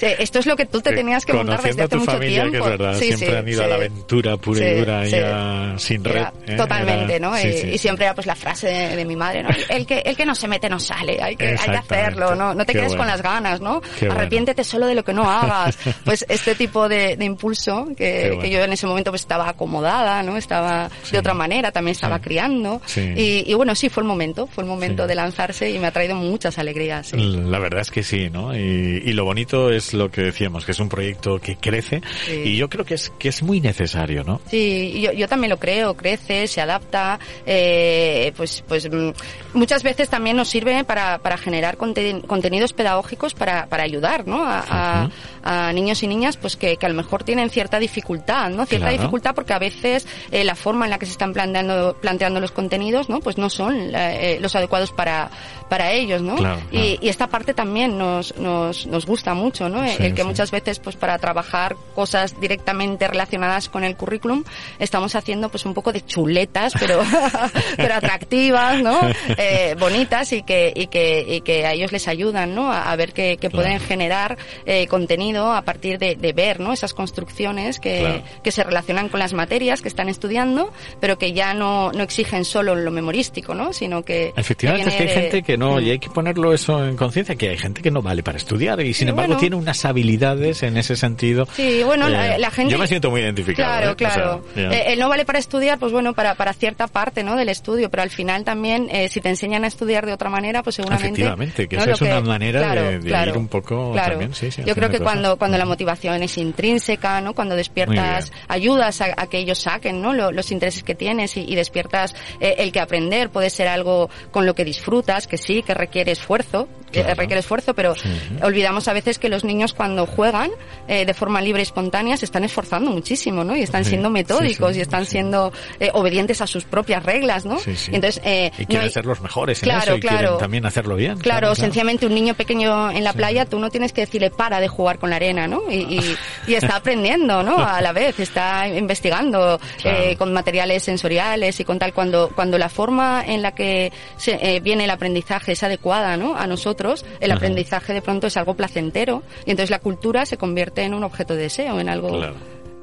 Esto es lo que tú te tenías que montar desde hace mucho tiempo. que es verdad, Sí, siempre sí, han ido a sí. la aventura pura y dura, sí. ya sin red. Era- ¿eh? Totalmente, Era- ¿no? y, y siempre era pues la frase de, de mi madre, ¿no? El que, el que no se mete no sale, hay que, hay que hacerlo, ¿no? No te Qué quedes bueno. con las ganas, ¿no? Qué bueno. Arrepiéntete solo de lo que no hagas. Pues este tipo de, de impulso que, bueno. que yo en ese momento pues estaba acomodada, ¿no? Estaba de otra manera, también estaba criando. Sí. Y, y bueno, sí, fue el momento, fue el momento de lanzarse y me ha traído muchas alegrías. La verdad es que sí, ¿no? Y, y lo bonito es lo que decíamos, que es un proyecto que crece Sí. y yo creo que es que es muy necesario, ¿no? Sí, y yo, yo también lo creo, crece, se adapta, eh, pues, pues mm, muchas veces también nos sirve para, para generar conte- contenidos pedagógicos para, para ayudar, ¿no? A, a- a niños y niñas, pues que, que a lo mejor tienen cierta dificultad, ¿no? Cierta Claro. dificultad porque a veces eh, la forma en la que se están planteando, planteando los contenidos, ¿no? Pues no son eh, los adecuados para, para ellos, ¿no? Claro, Y, claro. y esta parte también nos, nos, nos gusta mucho, ¿no? Sí, el que sí. muchas veces, pues para trabajar cosas directamente relacionadas con el currículum, estamos haciendo pues un poco de chuletas, pero, pero atractivas, ¿no? Eh, bonitas y que, y que, y que a ellos les ayudan, ¿no? A, a ver que, que Claro. pueden generar eh, contenido a partir de, de ver, ¿no? Esas construcciones que, Claro. que se relacionan con las materias que están estudiando, pero que ya no, no exigen solo lo memorístico, ¿no? Sino que... Efectivamente, es que hay de- gente que no, Mm. y hay que ponerlo eso en conciencia, que hay gente que no vale para estudiar y sin embargo bueno. tiene unas habilidades en ese sentido. Sí, bueno, la, la gente... Yo me siento muy identificado. Claro, ¿eh? O sea, claro. ya. Eh, el no vale para estudiar, pues bueno, para, para cierta parte, ¿no? Del estudio, pero al final también, eh, si te enseñan a estudiar de otra manera, pues seguramente... Efectivamente, que ¿no? esa es una manera claro, de- de claro, ir un poco claro. también, sí, sí, Yo creo que cosas. cuando, cuando la motivación es intrínseca, ¿no? Cuando despiertas, ayudas a, a que ellos saquen, ¿no? Lo- los intereses que tienes y, y despiertas eh, el que aprender puede ser algo con lo que disfrutas, que sí, que requiere esfuerzo, que Claro. requiere esfuerzo, pero Sí. olvidamos a veces que los niños cuando juegan eh, de forma libre y espontánea se están esforzando muchísimo, ¿no? Y están Sí, siendo metódicos sí, y están siendo eh, obedientes a sus propias reglas, ¿no? Sí, sí. Y entonces, eh, Y no quieren hay- ser los mejores en Claro, eso y quieren claro. también hacerlo bien. Claro, sencillamente un niño pequeño en la playa, tú no tienes que decirle para de jugar con la arena, ¿no? Y, y- y está aprendiendo, ¿no? A la vez, está investigando Claro. eh, con materiales sensoriales y con tal. Cuando, cuando la forma en la que se, eh, viene el aprendizaje es adecuada, ¿no? A nosotros, el Ajá. aprendizaje de pronto es algo placentero y entonces la cultura se convierte en un objeto de deseo, en Claro,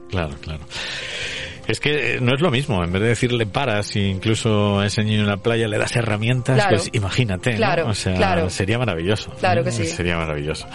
claro, claro. Es que eh, no es lo mismo, en vez de decirle paras y incluso a ese niño en la playa le das herramientas, Claro. pues imagínate, ¿no? Claro, O sea, claro. sería maravilloso. Claro que sí. Sería maravilloso.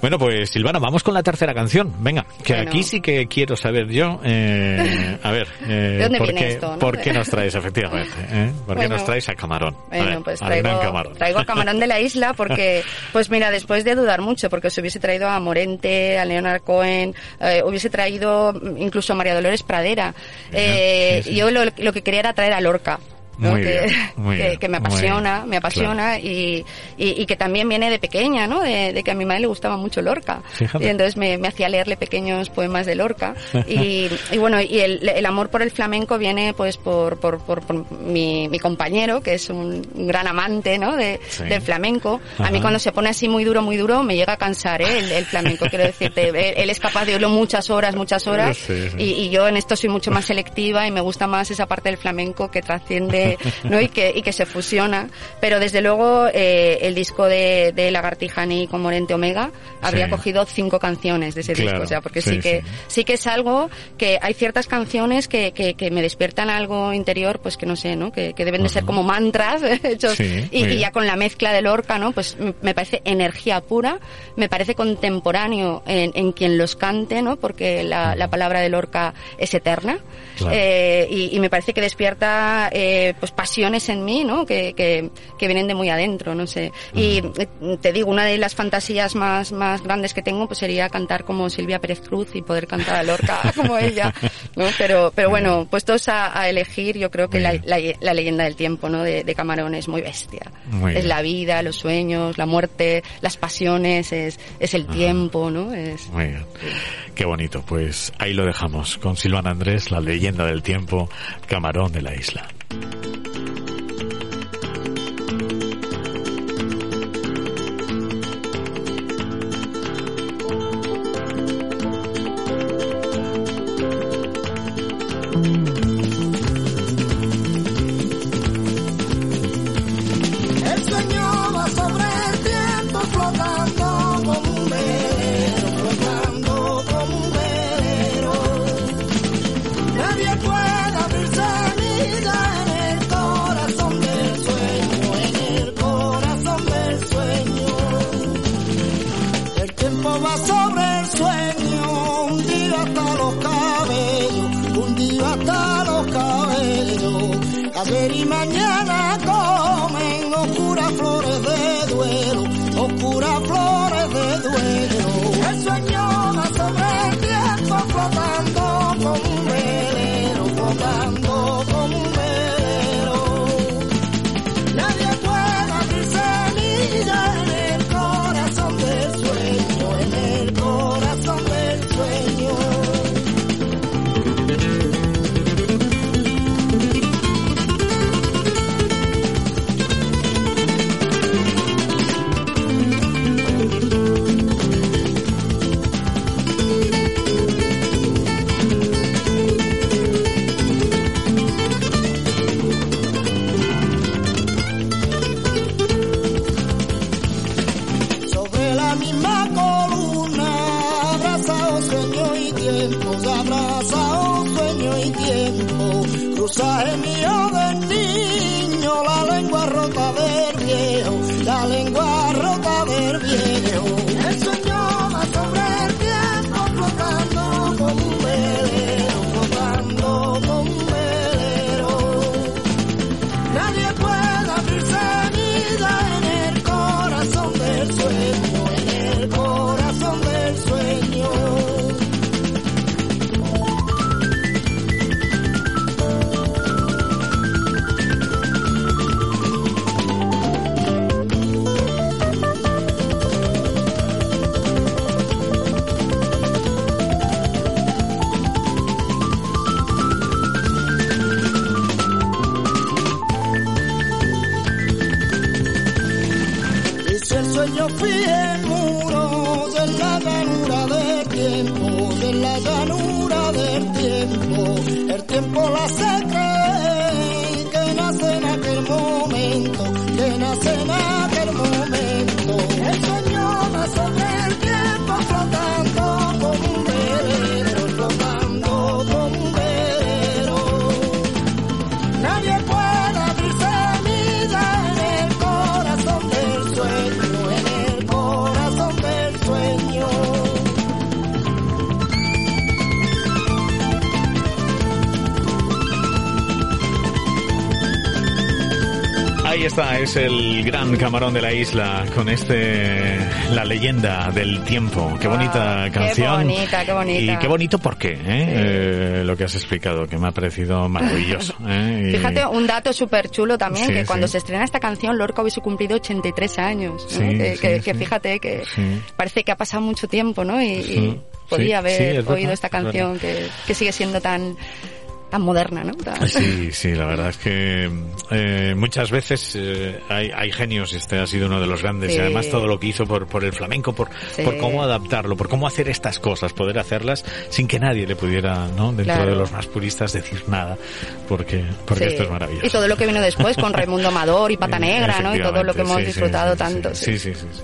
Bueno, pues Silvana, vamos con la tercera canción. Venga, que Bueno. aquí sí que quiero saber yo, eh, a ver, eh, ¿De dónde ¿por, viene qué, esto, no? ¿por qué nos traes efectivamente? eh? ¿Por qué nos traes a Camarón? A Bueno, ver, pues traigo, Camarón. traigo a Camarón de la Isla porque, pues mira, después de dudar mucho, porque os hubiese traído a Morente, a Leonard Cohen, eh, hubiese traído mm, incluso a María Dolores Pradera. Eh, sí, sí. Yo lo, lo que quería era traer a Lorca. ¿No? Muy que, bien, muy que- bien, que me apasiona, bien, me apasiona y, y, y que también viene de pequeña, ¿no? De, de que a mi madre le gustaba mucho Lorca. Fíjate. Y entonces me, me hacía leerle pequeños poemas de Lorca. Y, y bueno, y el, el amor por el flamenco viene pues por, por, por, por mi, mi compañero, que es un gran amante, ¿no? De, Sí. del flamenco. A mí Ajá. cuando se pone así muy duro, muy duro, me llega a cansar, ¿eh? El, el flamenco, quiero decirte. Él, él es capaz de oírlo muchas horas, muchas horas. Sí, sí. Y, y yo en esto soy mucho más selectiva y me gusta más esa parte del flamenco que trasciende, ¿no? Y que, y que se fusiona. Pero desde luego, eh, el disco de, de Lagartijani con Morente Omega habría Sí. cogido cinco canciones de ese Claro, disco. O sea, porque sí, sí, que, sí. sí que es algo que hay ciertas canciones que, que, que me despiertan algo interior, pues que no sé, ¿no? Que, que deben de ser como mantras hechos Sí, y, y ya con la mezcla de Lorca, ¿no? Pues me parece energía pura, me parece contemporáneo en, en quien los cante, ¿no? Porque la, la palabra de Lorca es eterna. Claro. Eh, y, y me parece que despierta eh, pues pasiones en mí, ¿no? Que, que, que vienen de muy adentro, no sé. Y eh, te digo, una de las fantasías más, más grandes que tengo pues sería cantar como Silvia Pérez Cruz y poder cantar a Lorca como ella, ¿no? Pero, pero bueno, puestos a, a elegir, yo creo que la, la, la leyenda del tiempo, ¿no? De, de Camarón es muy bestia. Muy es la vida, los sueños, la muerte, las pasiones, es, es el tiempo, ¿no? Es, Muy bien. Qué bonito. Pues ahí lo dejamos con Silvana Andrés, la leyenda del tiempo, Camarón de la isla. El gran camarón de la isla con este La leyenda del tiempo. Qué bonita Wow, canción. Qué bonita, qué bonita. Y qué bonito por qué, ¿eh? Eh, lo que has explicado, que me ha parecido maravilloso. ¿eh? Y- Fíjate, un dato súper chulo también, Sí, que cuando sí. se estrena esta canción, Lorca hubiese cumplido 83 años. ¿no? Sí, que, sí, que- sí. que fíjate que Sí. parece que ha pasado mucho tiempo, ¿no? Y, y podía Sí, haber sí, es verdad, oído esta es verdad. canción que, que sigue siendo tan tan moderna, ¿no? Sí, sí, la verdad es que eh, muchas veces eh, hay, hay genios, este ha sido uno de los grandes, Sí. y además todo lo que hizo por, por el flamenco, por, Sí. por cómo adaptarlo, por cómo hacer estas cosas, poder hacerlas sin que nadie le pudiera, ¿no? dentro Claro. de los más puristas, decir nada, porque, porque Sí. esto es maravilloso. Y todo lo que vino después con Raimundo Amador y Pata Sí, Negra, ¿no? Y todo lo que hemos sí, tanto. Sí, sí, sí, sí.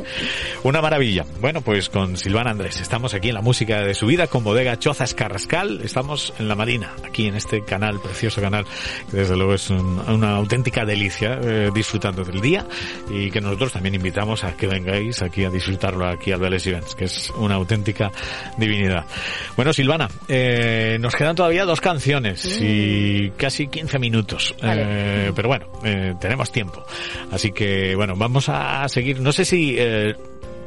Una maravilla. Bueno, pues con Silvana Andrés, estamos aquí en la música de su vida con Bodega Chozas Carrascal, estamos en la Marina, aquí en este canal, precioso canal, que desde luego es un- una auténtica delicia eh, disfrutando del día y que nosotros también invitamos a que vengáis aquí a disfrutarlo aquí al Vélez Events, que es una auténtica divinidad. Bueno, Silvana, eh, nos quedan todavía dos canciones y casi 15 minutos. Vale. Eh, pero bueno, eh, tenemos tiempo. Así que, bueno, vamos a seguir. No sé si eh,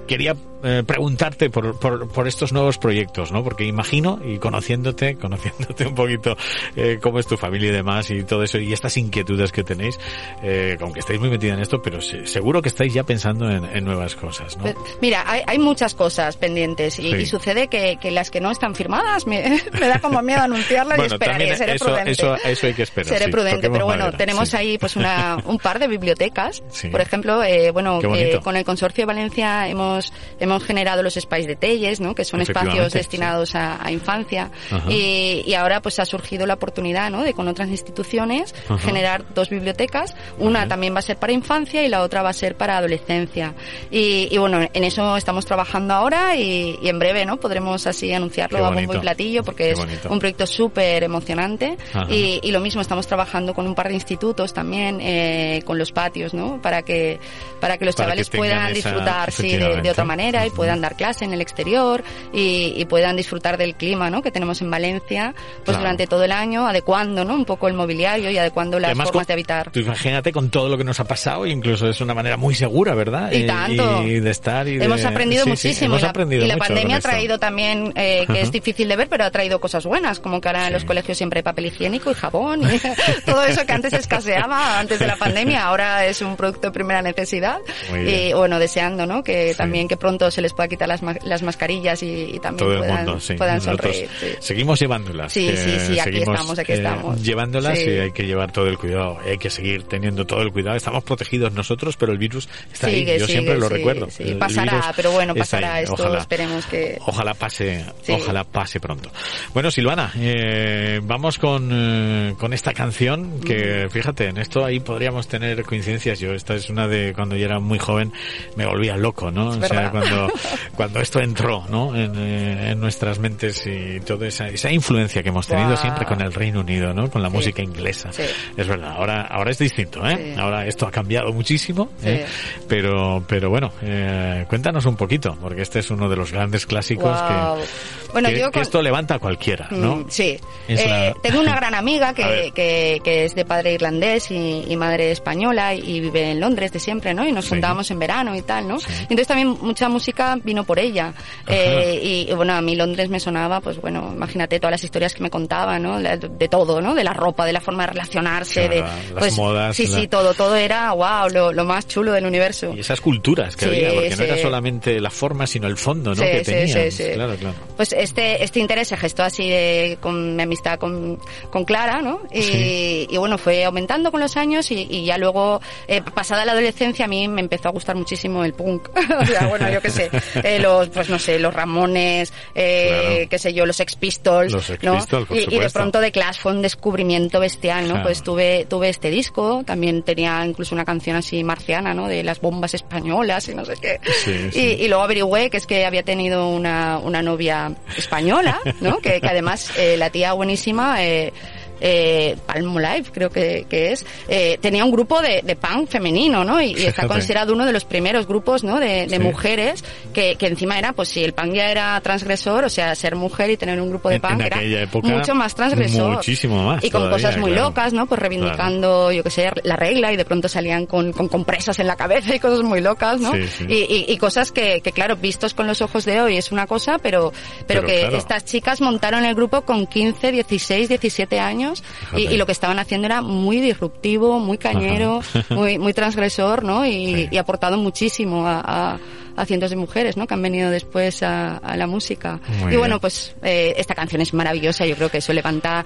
quería eh, preguntarte por, por, por estos nuevos proyectos, ¿no? Porque imagino, y conociéndote, conociéndote un poquito eh, cómo es tu familia y demás y todo eso, y estas inquietudes que tenéis, eh, aunque estáis muy metida en esto, pero se- seguro que estáis ya pensando en, en nuevas cosas, ¿no? Mira, hay, hay muchas cosas pendientes y, Sí. y sucede que, que las que no están firmadas me, me da como miedo anunciarlas y Bueno, esperaré, también seré eso, prudente. eso, eso hay que esperar. Seré sí, prudente, pero bueno, madera, tenemos sí. ahí pues una, un par de bibliotecas. Por ejemplo, eh, bueno, eh, con el Consorcio de Valencia hemos, hemos generado los Space de Telles, ¿no? que son espacios destinados a, a infancia. Ajá. Y, y ahora pues ha surgido la oportunidad ¿no? de con otras instituciones Ajá. generar dos bibliotecas. Una Vale. también va a ser para infancia y la otra va a ser para adolescencia. Y, y bueno, en eso estamos trabajando ahora y, y en breve no podremos así anunciarlo a bombo y platillo porque Qué es bonito. un proyecto súper emocionante. Ajá. Y, y lo mismo, estamos trabajando con un par de institutos también, eh, con los patios, ¿no? Para que, para que los Para que chavales tengan puedan esa- disfrutar, sí, de, de otra manera y Ujú. puedan dar clase en el exterior y, y puedan disfrutar del clima, ¿no? Que tenemos en Valencia, pues Claro. durante todo el año, adecuando, ¿no? Un poco el mobiliario y adecuando las Además, formas con- de habitar. Tú imagínate con todo lo que nos ha pasado, incluso es una manera muy segura, ¿verdad? Y Eh, tanto. Y de estar y de- Hemos aprendido sí, sí, muchísimo hemos y la, aprendido y la pandemia ha traído también, eh, que Ajá. es difícil de ver, pero ha traído cosas buenas, como que ahora en Sí. los colegios siempre hay papel higiénico y jabón y todo eso que antes escaseaba antes de la pandemia, ahora es un producto de primera necesidad. Y bueno, deseando, ¿no? Que Sí. también que pronto se les pueda quitar las, ma- las mascarillas y, y también todo el puedan, mundo, sí. puedan Nosotros sonreír. sí. seguimos llevándolas. Sí, que sí, sí, aquí estamos, aquí eh, estamos. llevándolas y hay que llevar todo el cuidado. Hay que seguir teniendo todo el cuidado. Estamos protegidos nosotros, pero el virus está Sigue, ahí. Yo sigue, siempre lo recuerdo. El- Pasará, pero bueno, pasará esto, Ojalá. esperemos que- Ojalá pase, ojalá pase pronto. Bueno, Silvana, eh, vamos con, eh, con esta canción que, fíjate, en esto ahí podríamos tener coincidencias. Yo, esta es una de cuando yo era muy joven, me volvía loco, ¿no? Es o sea, verdad. cuando, cuando esto entró, ¿no? En, eh, en nuestras mentes y toda esa, esa influencia que hemos tenido siempre con el Reino Unido, ¿no? Con la Sí. música inglesa. Sí. Es verdad, ahora, ahora es distinto, ¿eh? Sí. Ahora esto ha cambiado muchísimo, Sí. ¿eh? Pero, pero bueno, eh, cuéntanos un poquito, porque este es uno de los grandes clásicos que, Bueno, que, yo que con- esto levanta a cualquiera, ¿no? Mm, Sí. Es Eh, la- Tengo una gran amiga que, ver. que, que es de padre irlandés y, y madre española y vive en Londres de siempre, ¿no? Y nos Sí. juntábamos en verano y tal, ¿no? Sí. Y entonces también mucha música vino por ella. Eh, y, y, bueno, a mí Londres me sonaba, pues bueno, imagínate todas las historias que me contaba, ¿no? La- De, todo, ¿no? De la ropa, de la forma de relacionarse, Claro, de... las pues, modas, Sí, la- sí, todo, todo era, wow, lo, lo más chulo del universo. Y esas culturas que Sí, había, porque no sí. era solamente la forma, sino el fondo, ¿no? Sí, que sí, tenían. Claro, claro. Pues este, este interés se gestó así de, con mi amistad con, con Clara, ¿no? Y, y bueno, fue aumentando con los años y, y ya luego, eh, pasada la adolescencia, a mí me empezó a gustar muchísimo el punk. o sea, bueno, yo qué sé, eh, los, pues no sé, los Ramones, eh, Claro. qué sé yo, los Sex Pistols, Los ¿no? Pistols, por y, y de pronto The Clash fue un descubrimiento bestial, ¿no? Claro. Pues tuve, tuve este disco, también tenía incluso una canción así marciana, ¿no? De las bombas españolas y no sé qué. Sí, sí. Y, y luego averigüé que es que había tenido una, una novia española, ¿no? Que, que además eh, la tía buenísima eh, eh, Palm Live, creo que, que es, eh, tenía un grupo de, de punk femenino, ¿no? Y, y está considerado uno de los primeros grupos, ¿no? De, de Sí. mujeres que, que encima era, pues si el punk ya era transgresor, o sea, ser mujer y tener un grupo de punk en era época, mucho más transgresor. muchísimo más Y con todavía, cosas muy claro. locas, ¿no? Pues reivindicando, yo que sé, la regla y de pronto salían con, con compresas en la cabeza y cosas muy locas, ¿no? Sí, sí. Y, y- y cosas que, que, claro, vistos con los ojos de hoy es una cosa, pero, pero, Pero que claro. estas chicas montaron el grupo con 15, 16, 17 años y, lo que estaban haciendo era muy disruptivo, muy cañero, Ajá. muy, muy transgresor, ¿no? Y, Sí. y aportado muchísimo a, a- a cientos de mujeres, ¿no? Que han venido después a, a la música. Muy y bueno, bien. pues eh, esta canción es maravillosa, yo creo que eso levanta,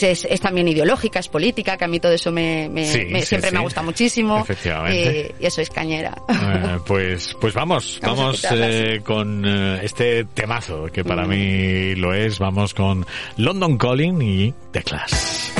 es, es también ideológica, es política, que a mí todo eso me, me- Sí, me- sí, siempre sí. me gusta muchísimo. Efectivamente. Y, y eso es cañera. Eh, pues, pues vamos, Vamos vamos eh, con eh, este temazo que para Mm. mí lo es. Vamos con London Calling y The Clash.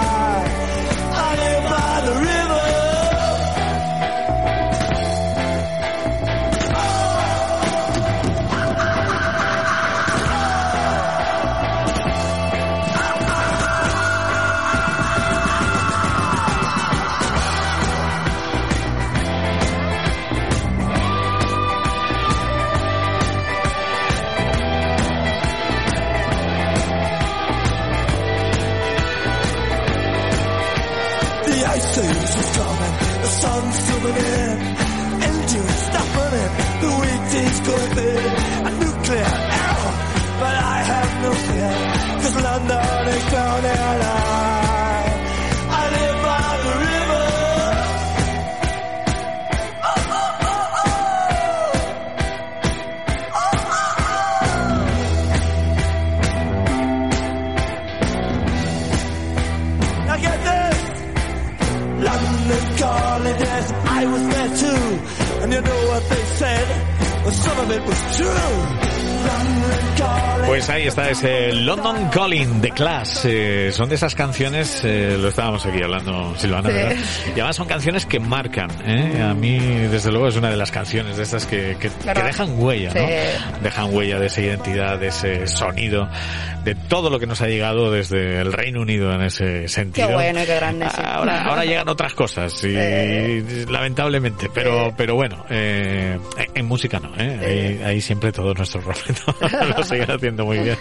the river. Going a nuclear error, but I have no fear, cause London is drowning. I, Pues ahí está ese London Calling de Clash. Eh, son de esas canciones, eh, lo estábamos aquí hablando, Silvana, Sí. ¿verdad? Y además son canciones que marcan. ¿eh? A mí, desde luego, es una de las canciones de estas que, que, Claro. que dejan huella, ¿no? Dejan huella de esa identidad, de ese sonido, de todo lo que nos ha llegado desde el Reino Unido en ese sentido. Qué bueno qué grande, sí. Ahora, ahora llegan otras cosas y Sí. lamentablemente, pero, Sí. pero bueno, eh, en música no, ¿eh? Ahí, ahí siempre todo nuestro respeto lo siguen haciendo muy bien.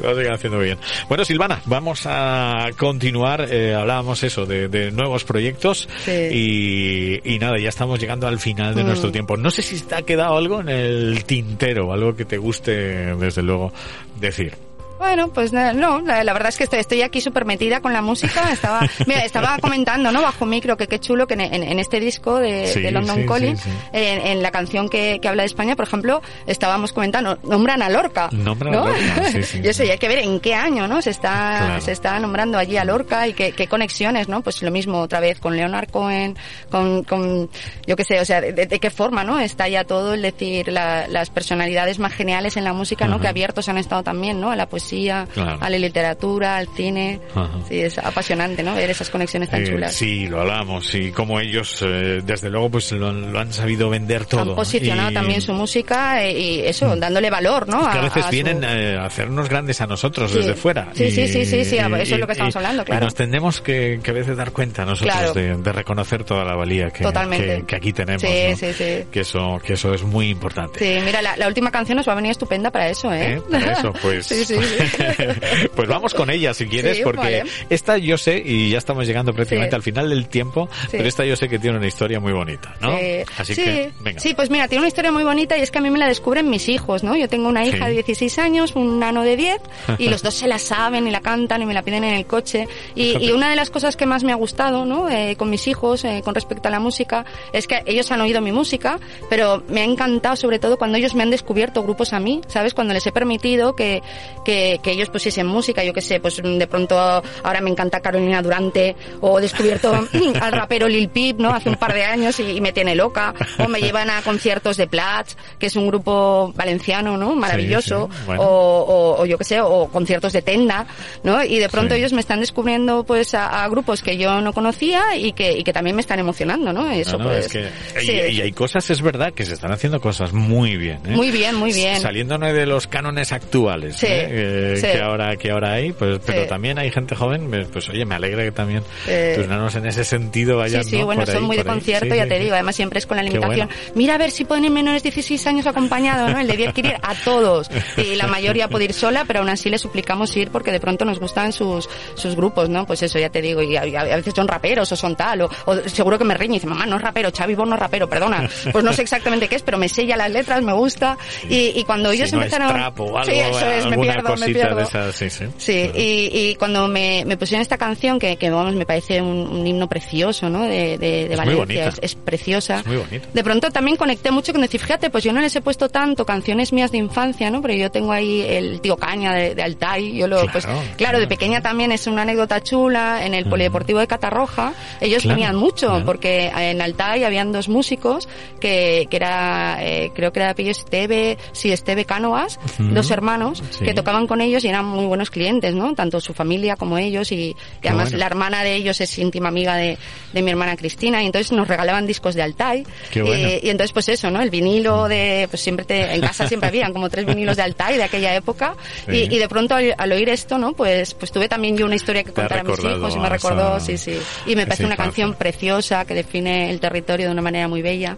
Lo siguen haciendo muy bien. Bueno, Silvana, vamos a continuar. eh, hablábamos eso de, de nuevos proyectos Sí. y, y nada, ya estamos llegando al final de Mm. nuestro tiempo. No sé si te ha quedado algo en el tintero, algo que te guste, desde luego, decir. Bueno, pues no, la, la verdad es que estoy, estoy aquí súper metida con la música. Estaba, mira, estaba comentando, ¿no? Bajo micro, que qué chulo que en, este disco de, Sí, de London sí, Calling, sí. En, en la canción que, que habla de España, por ejemplo, estábamos comentando, nombran a Lorca. Nombran a ¿no? Lorca, sí, sí, y eso, sí. y hay que ver en qué año, ¿no? Se está, Claro. se está nombrando allí a Lorca y qué, qué conexiones, ¿no? Pues lo mismo otra vez con Leonard Cohen, con, con yo qué sé, o sea, de, qué forma, ¿no? Está ya todo el decir la- las personalidades más geniales en la música, ¿no? Que abiertos han estado también, ¿no? A la poesía, Claro. a la literatura, al cine. Ajá. Sí, es apasionante, ¿no? Ver esas conexiones tan Eh, chulas. sí, lo hablábamos y como ellos, eh, desde luego, pues lo, lo han sabido vender todo. Han posicionado Y- también su música eh, y eso, dándole valor, ¿no? que a veces su- vienen eh, a hacernos grandes a nosotros Sí. desde fuera. Sí, Y- sí, sí, sí, sí, eso es y- lo que estamos y- hablando, y claro. nos tenemos que, que a veces dar cuenta nosotros Claro. de, de reconocer toda la valía que, que, que aquí tenemos. Sí, ¿no? sí, sí. Que eso, que eso es muy importante. Sí, mira, la, la última canción nos va a venir estupenda para eso, ¿eh? ¿Eh? Para eso, pues, Sí, sí, sí. pues vamos con ella si quieres, Sí, porque vale. esta yo sé, y ya estamos llegando prácticamente Sí. al final del tiempo, pero esta yo sé que tiene una historia muy bonita, ¿no? Sí. Así sí, que, venga. sí, pues mira, tiene una historia muy bonita y es que a mí me la descubren mis hijos, ¿no? Yo tengo una hija de 16 años, un nano de 10 y los dos se la saben y la cantan y me la piden en el coche. Y una de las cosas que más me ha gustado, ¿no? Eh, con mis hijos, eh, con respecto a la música, es que ellos han oído mi música, pero me ha encantado sobre todo cuando ellos me han descubierto grupos a mí, ¿sabes? Cuando les he permitido que, que, que ellos pusiesen música, yo qué sé, pues de pronto ahora me encanta Carolina Durante o he descubierto al rapero Lil Peep, ¿no? Hace un par de años y, y me tiene loca. O me llevan a conciertos de Plats, que es un grupo valenciano, ¿no? Maravilloso. sí, bueno. o, o, o yo qué sé, o conciertos de Tenda, ¿no? Y de pronto Sí. ellos me están descubriendo pues a, a grupos que yo no conocía y que, y que también me están emocionando, ¿no? Eso No, no, pues, es que y- hay cosas, es verdad, que se están haciendo cosas muy bien. ¿eh? Muy bien, muy bien. Saliéndonos de los cánones actuales Sí, ¿eh? Eh, sí. que ahora que ahora hay, pues, pero Sí. también hay gente joven, pues, oye, me alegra que también Eh, tus nanos en ese sentido vayan Sí, sí, ¿no? bueno, por son ahí, muy de concierto, ya te digo. Además, siempre es con la limitación. bueno. Mira a ver si ponen menores de 16 años acompañado, ¿no? El de 10 quiere ir a todos. Y la mayoría puede ir sola, pero aún así le suplicamos ir porque de pronto nos gustan sus, sus grupos, ¿no? Pues eso, ya te digo. Y a, y a veces son raperos o son tal. O, o seguro que me riñe y dice, mamá, no es rapero, Xavi Bon no es rapero, perdona. Pues no sé exactamente qué es, pero me sella las letras, me gusta. Y, y cuando ellos si no es empezaron... algo, sí, eso es, me pierdo, me pierdo. de esas, sí, sí. Sí, y, y cuando me, me pusieron esta canción, que, que vamos, me parece un, un himno precioso, ¿no? De, de, de Es muy Valencia, bonita. es, es preciosa. Es muy bonita. De pronto también conecté mucho con decir, fíjate, pues yo no les he puesto tanto canciones mías de infancia, ¿no? Pero yo tengo ahí el tío Caña de, de Altai, yo lo, Claro, pues, claro, claro, de pequeña también es una anécdota chula, en el polideportivo de Catarroja, ellos Claro, venían mucho, claro. porque en Altai habían dos músicos, que, que era, eh, creo que era apellido Esteve, sí, Esteve Cánovas, Ujú. dos hermanos, Sí. que tocaban con ellos y eran muy buenos clientes, ¿no? Tanto su familia como ellos y, además bueno. la hermana de ellos es íntima amiga de, de mi hermana Cristina y entonces nos regalaban discos de Altai. Qué bueno. y, y entonces pues eso, ¿no? El vinilo de, pues siempre te, en casa siempre habían como tres vinilos de Altai de aquella época Sí. y, y de pronto al, al oír esto, ¿no? Pues, pues tuve también yo una historia que contar a mis hijos y me recordó, sí, sí. Y me parece una infancia. canción preciosa que define el territorio de una manera muy bella.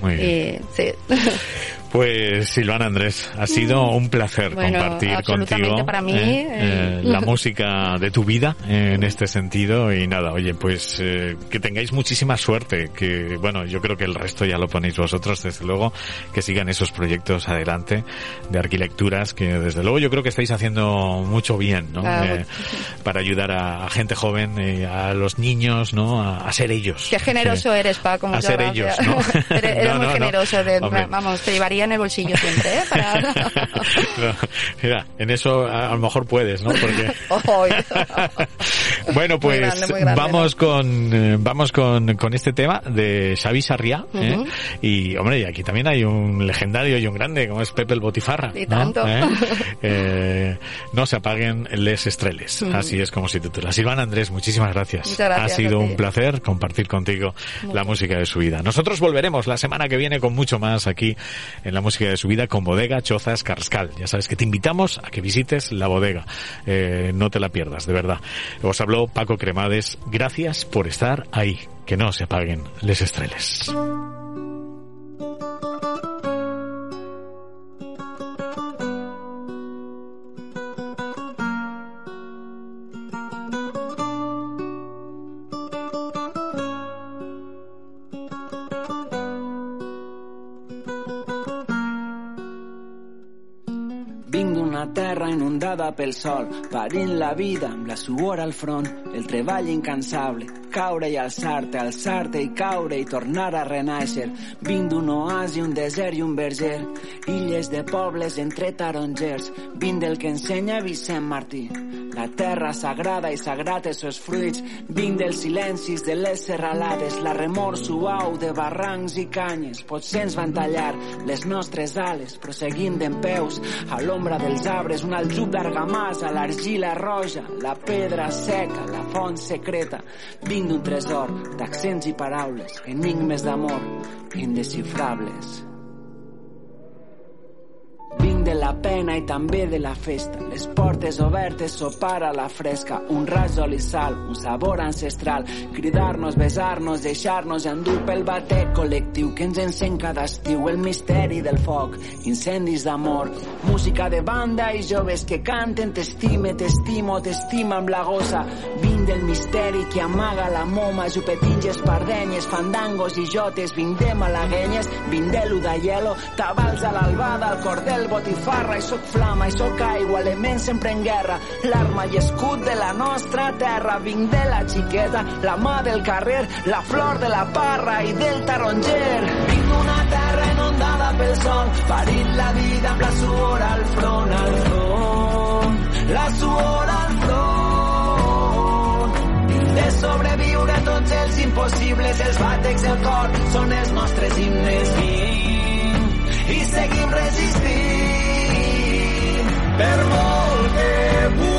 Muy bien. Y, sí. Pues Silvana Andrés, ha sido un placer Mm. Bueno, compartir contigo para mí, ¿eh? eh. Eh, la música de tu vida en este sentido y nada, oye, pues eh, que tengáis muchísima suerte, que bueno, yo creo que el resto ya lo ponéis vosotros, desde luego, que sigan esos proyectos adelante de arquilecturas, que desde luego yo creo que estáis haciendo mucho bien, ¿no? Para ayudar a, a gente joven, a los niños, ¿no? A, a ser ellos. Qué generoso Que- eres, Paco. a muchas ser ellos, ¿no? eres eres No, muy no, generoso. de- vamos, te llevaría en el bolsillo siempre, ¿eh? Para... No, mira, en eso a, a lo mejor puedes, ¿no? Porque Ojo. bueno, Muy pues grande, muy grande, vamos con eh, vamos con, con este tema de Xavi Sarriá ¿eh? Ujú. y hombre, y aquí también hay un legendario y un grande como es Pepe el Botifarra, Y ¿no? tanto. ¿Eh? Eh, no se apaguen les estreles, así es como se titula. Silvana Andrés, muchísimas gracias. Muchas gracias ha sido un placer compartir contigo la música de su vida. Nosotros volveremos la semana que viene con mucho más aquí en la música de su vida con Bodega Chozas Carrascal. Ya sabes que te invitamos a que visites la bodega. Eh, no te la pierdas, de verdad. Os habló Paco Cremades. Gracias por estar ahí. Que no se apaguen les estreles. Inundada pel sol, parint la vida amb la suor al front, el treball incansable, caure i alçar-te, alçar-te i caure i tornar a renaixer. Vinc d'un oasi, un desert i un verger, illes de pobles entre tarongers, vinc del que ensenya Vicent Martí. La terra sagrada i sagrat els seus fruits, vinc dels silencis de les serralades, la remor suau de barrancs i canyes. Potser ens van tallar les nostres ales, però seguim d'en peus a l'ombra dels arbres, un aljub d'argamassa, l'argila roja, la pedra seca, la font secreta. Vinc d'un tresor d'accents i paraules, enigmes d'amor indescifrables. Vinc de la pena i també de la festa. Les portes obertes, sopar a la fresca, un raig d'oli sal, un sabor ancestral, cridar-nos, besar-nos, deixar-nos endur pel batec col·lectiu que ens encén cada estiu, el misteri del foc, incendis d'amor, música de banda i joves que canten. T'estime, t'estimo, t'estima amb la gossa. Vinc del misteri que amaga la moma, jupetins i espardenyes, fandangos i jotes, vinc de malaguenyes, vinc de l'udaielo, tabals a l'albada, al cordel, botifarra, i soc flama, i soc aigua, element sempre en guerra, l'arma i escut de la nostra terra, vinc de la xiqueta, la mà del carrer, la flor de la parra i del taronger. Vinc d'una terra inundada pel sol, parint la vida amb la suor al front, al front, la suor al front. De sobreviure tots els impossibles, els bàtecs del cor són els nostres himnes. Vinc i seguim resistint per molt que bufe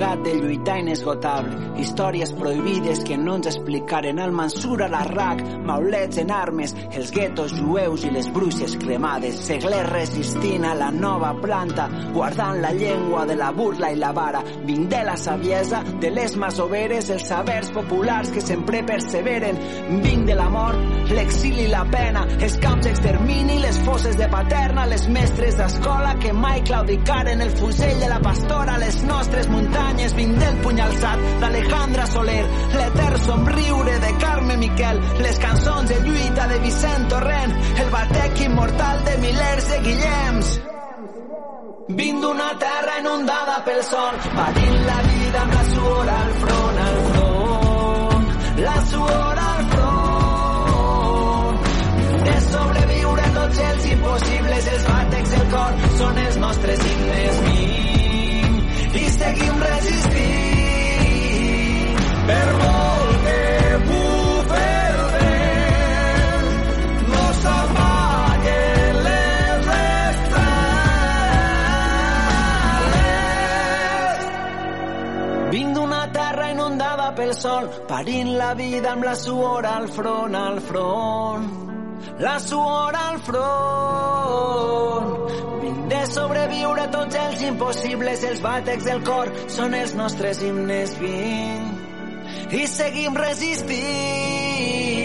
Llegat de lluitar inesgotable, històries prohibides que no ens explicaren el Mansur a l'Arrac, maulets en armes, els guetos jueus i les bruixes cremades, seglers resistint a la nova planta, guardant la llengua de la burla i la vara. Vinc de la saviesa, de les masoveres, els sabers populars que sempre perseveren. Vinc de la l'exili i la pena, els camps d'extermini, les fosses de paterna, les mestres d'escola que mai claudicaren el fusell de la pastora, les nostres muntanyes, vinc del puny alçat d'Alejandra Soler, l'etern somriure de Carme Miquel, les cançons de lluita de Vicent Torrent, el batec immortal de milers de Guillems. Vinc d'una terra inundada pel sol, patint la vida amb la suor al front, al front, la suor al front. De sobreviure tots els impossibles, els bàtecs del cor són els nostres himnes. I seguim resistint per terra pel sol, parint la vida amb la suor al front, al front. La suor al front. Vinc de sobreviure tots els impossibles, els bàtecs del cor són els nostres himnes. Vinc i seguim resistint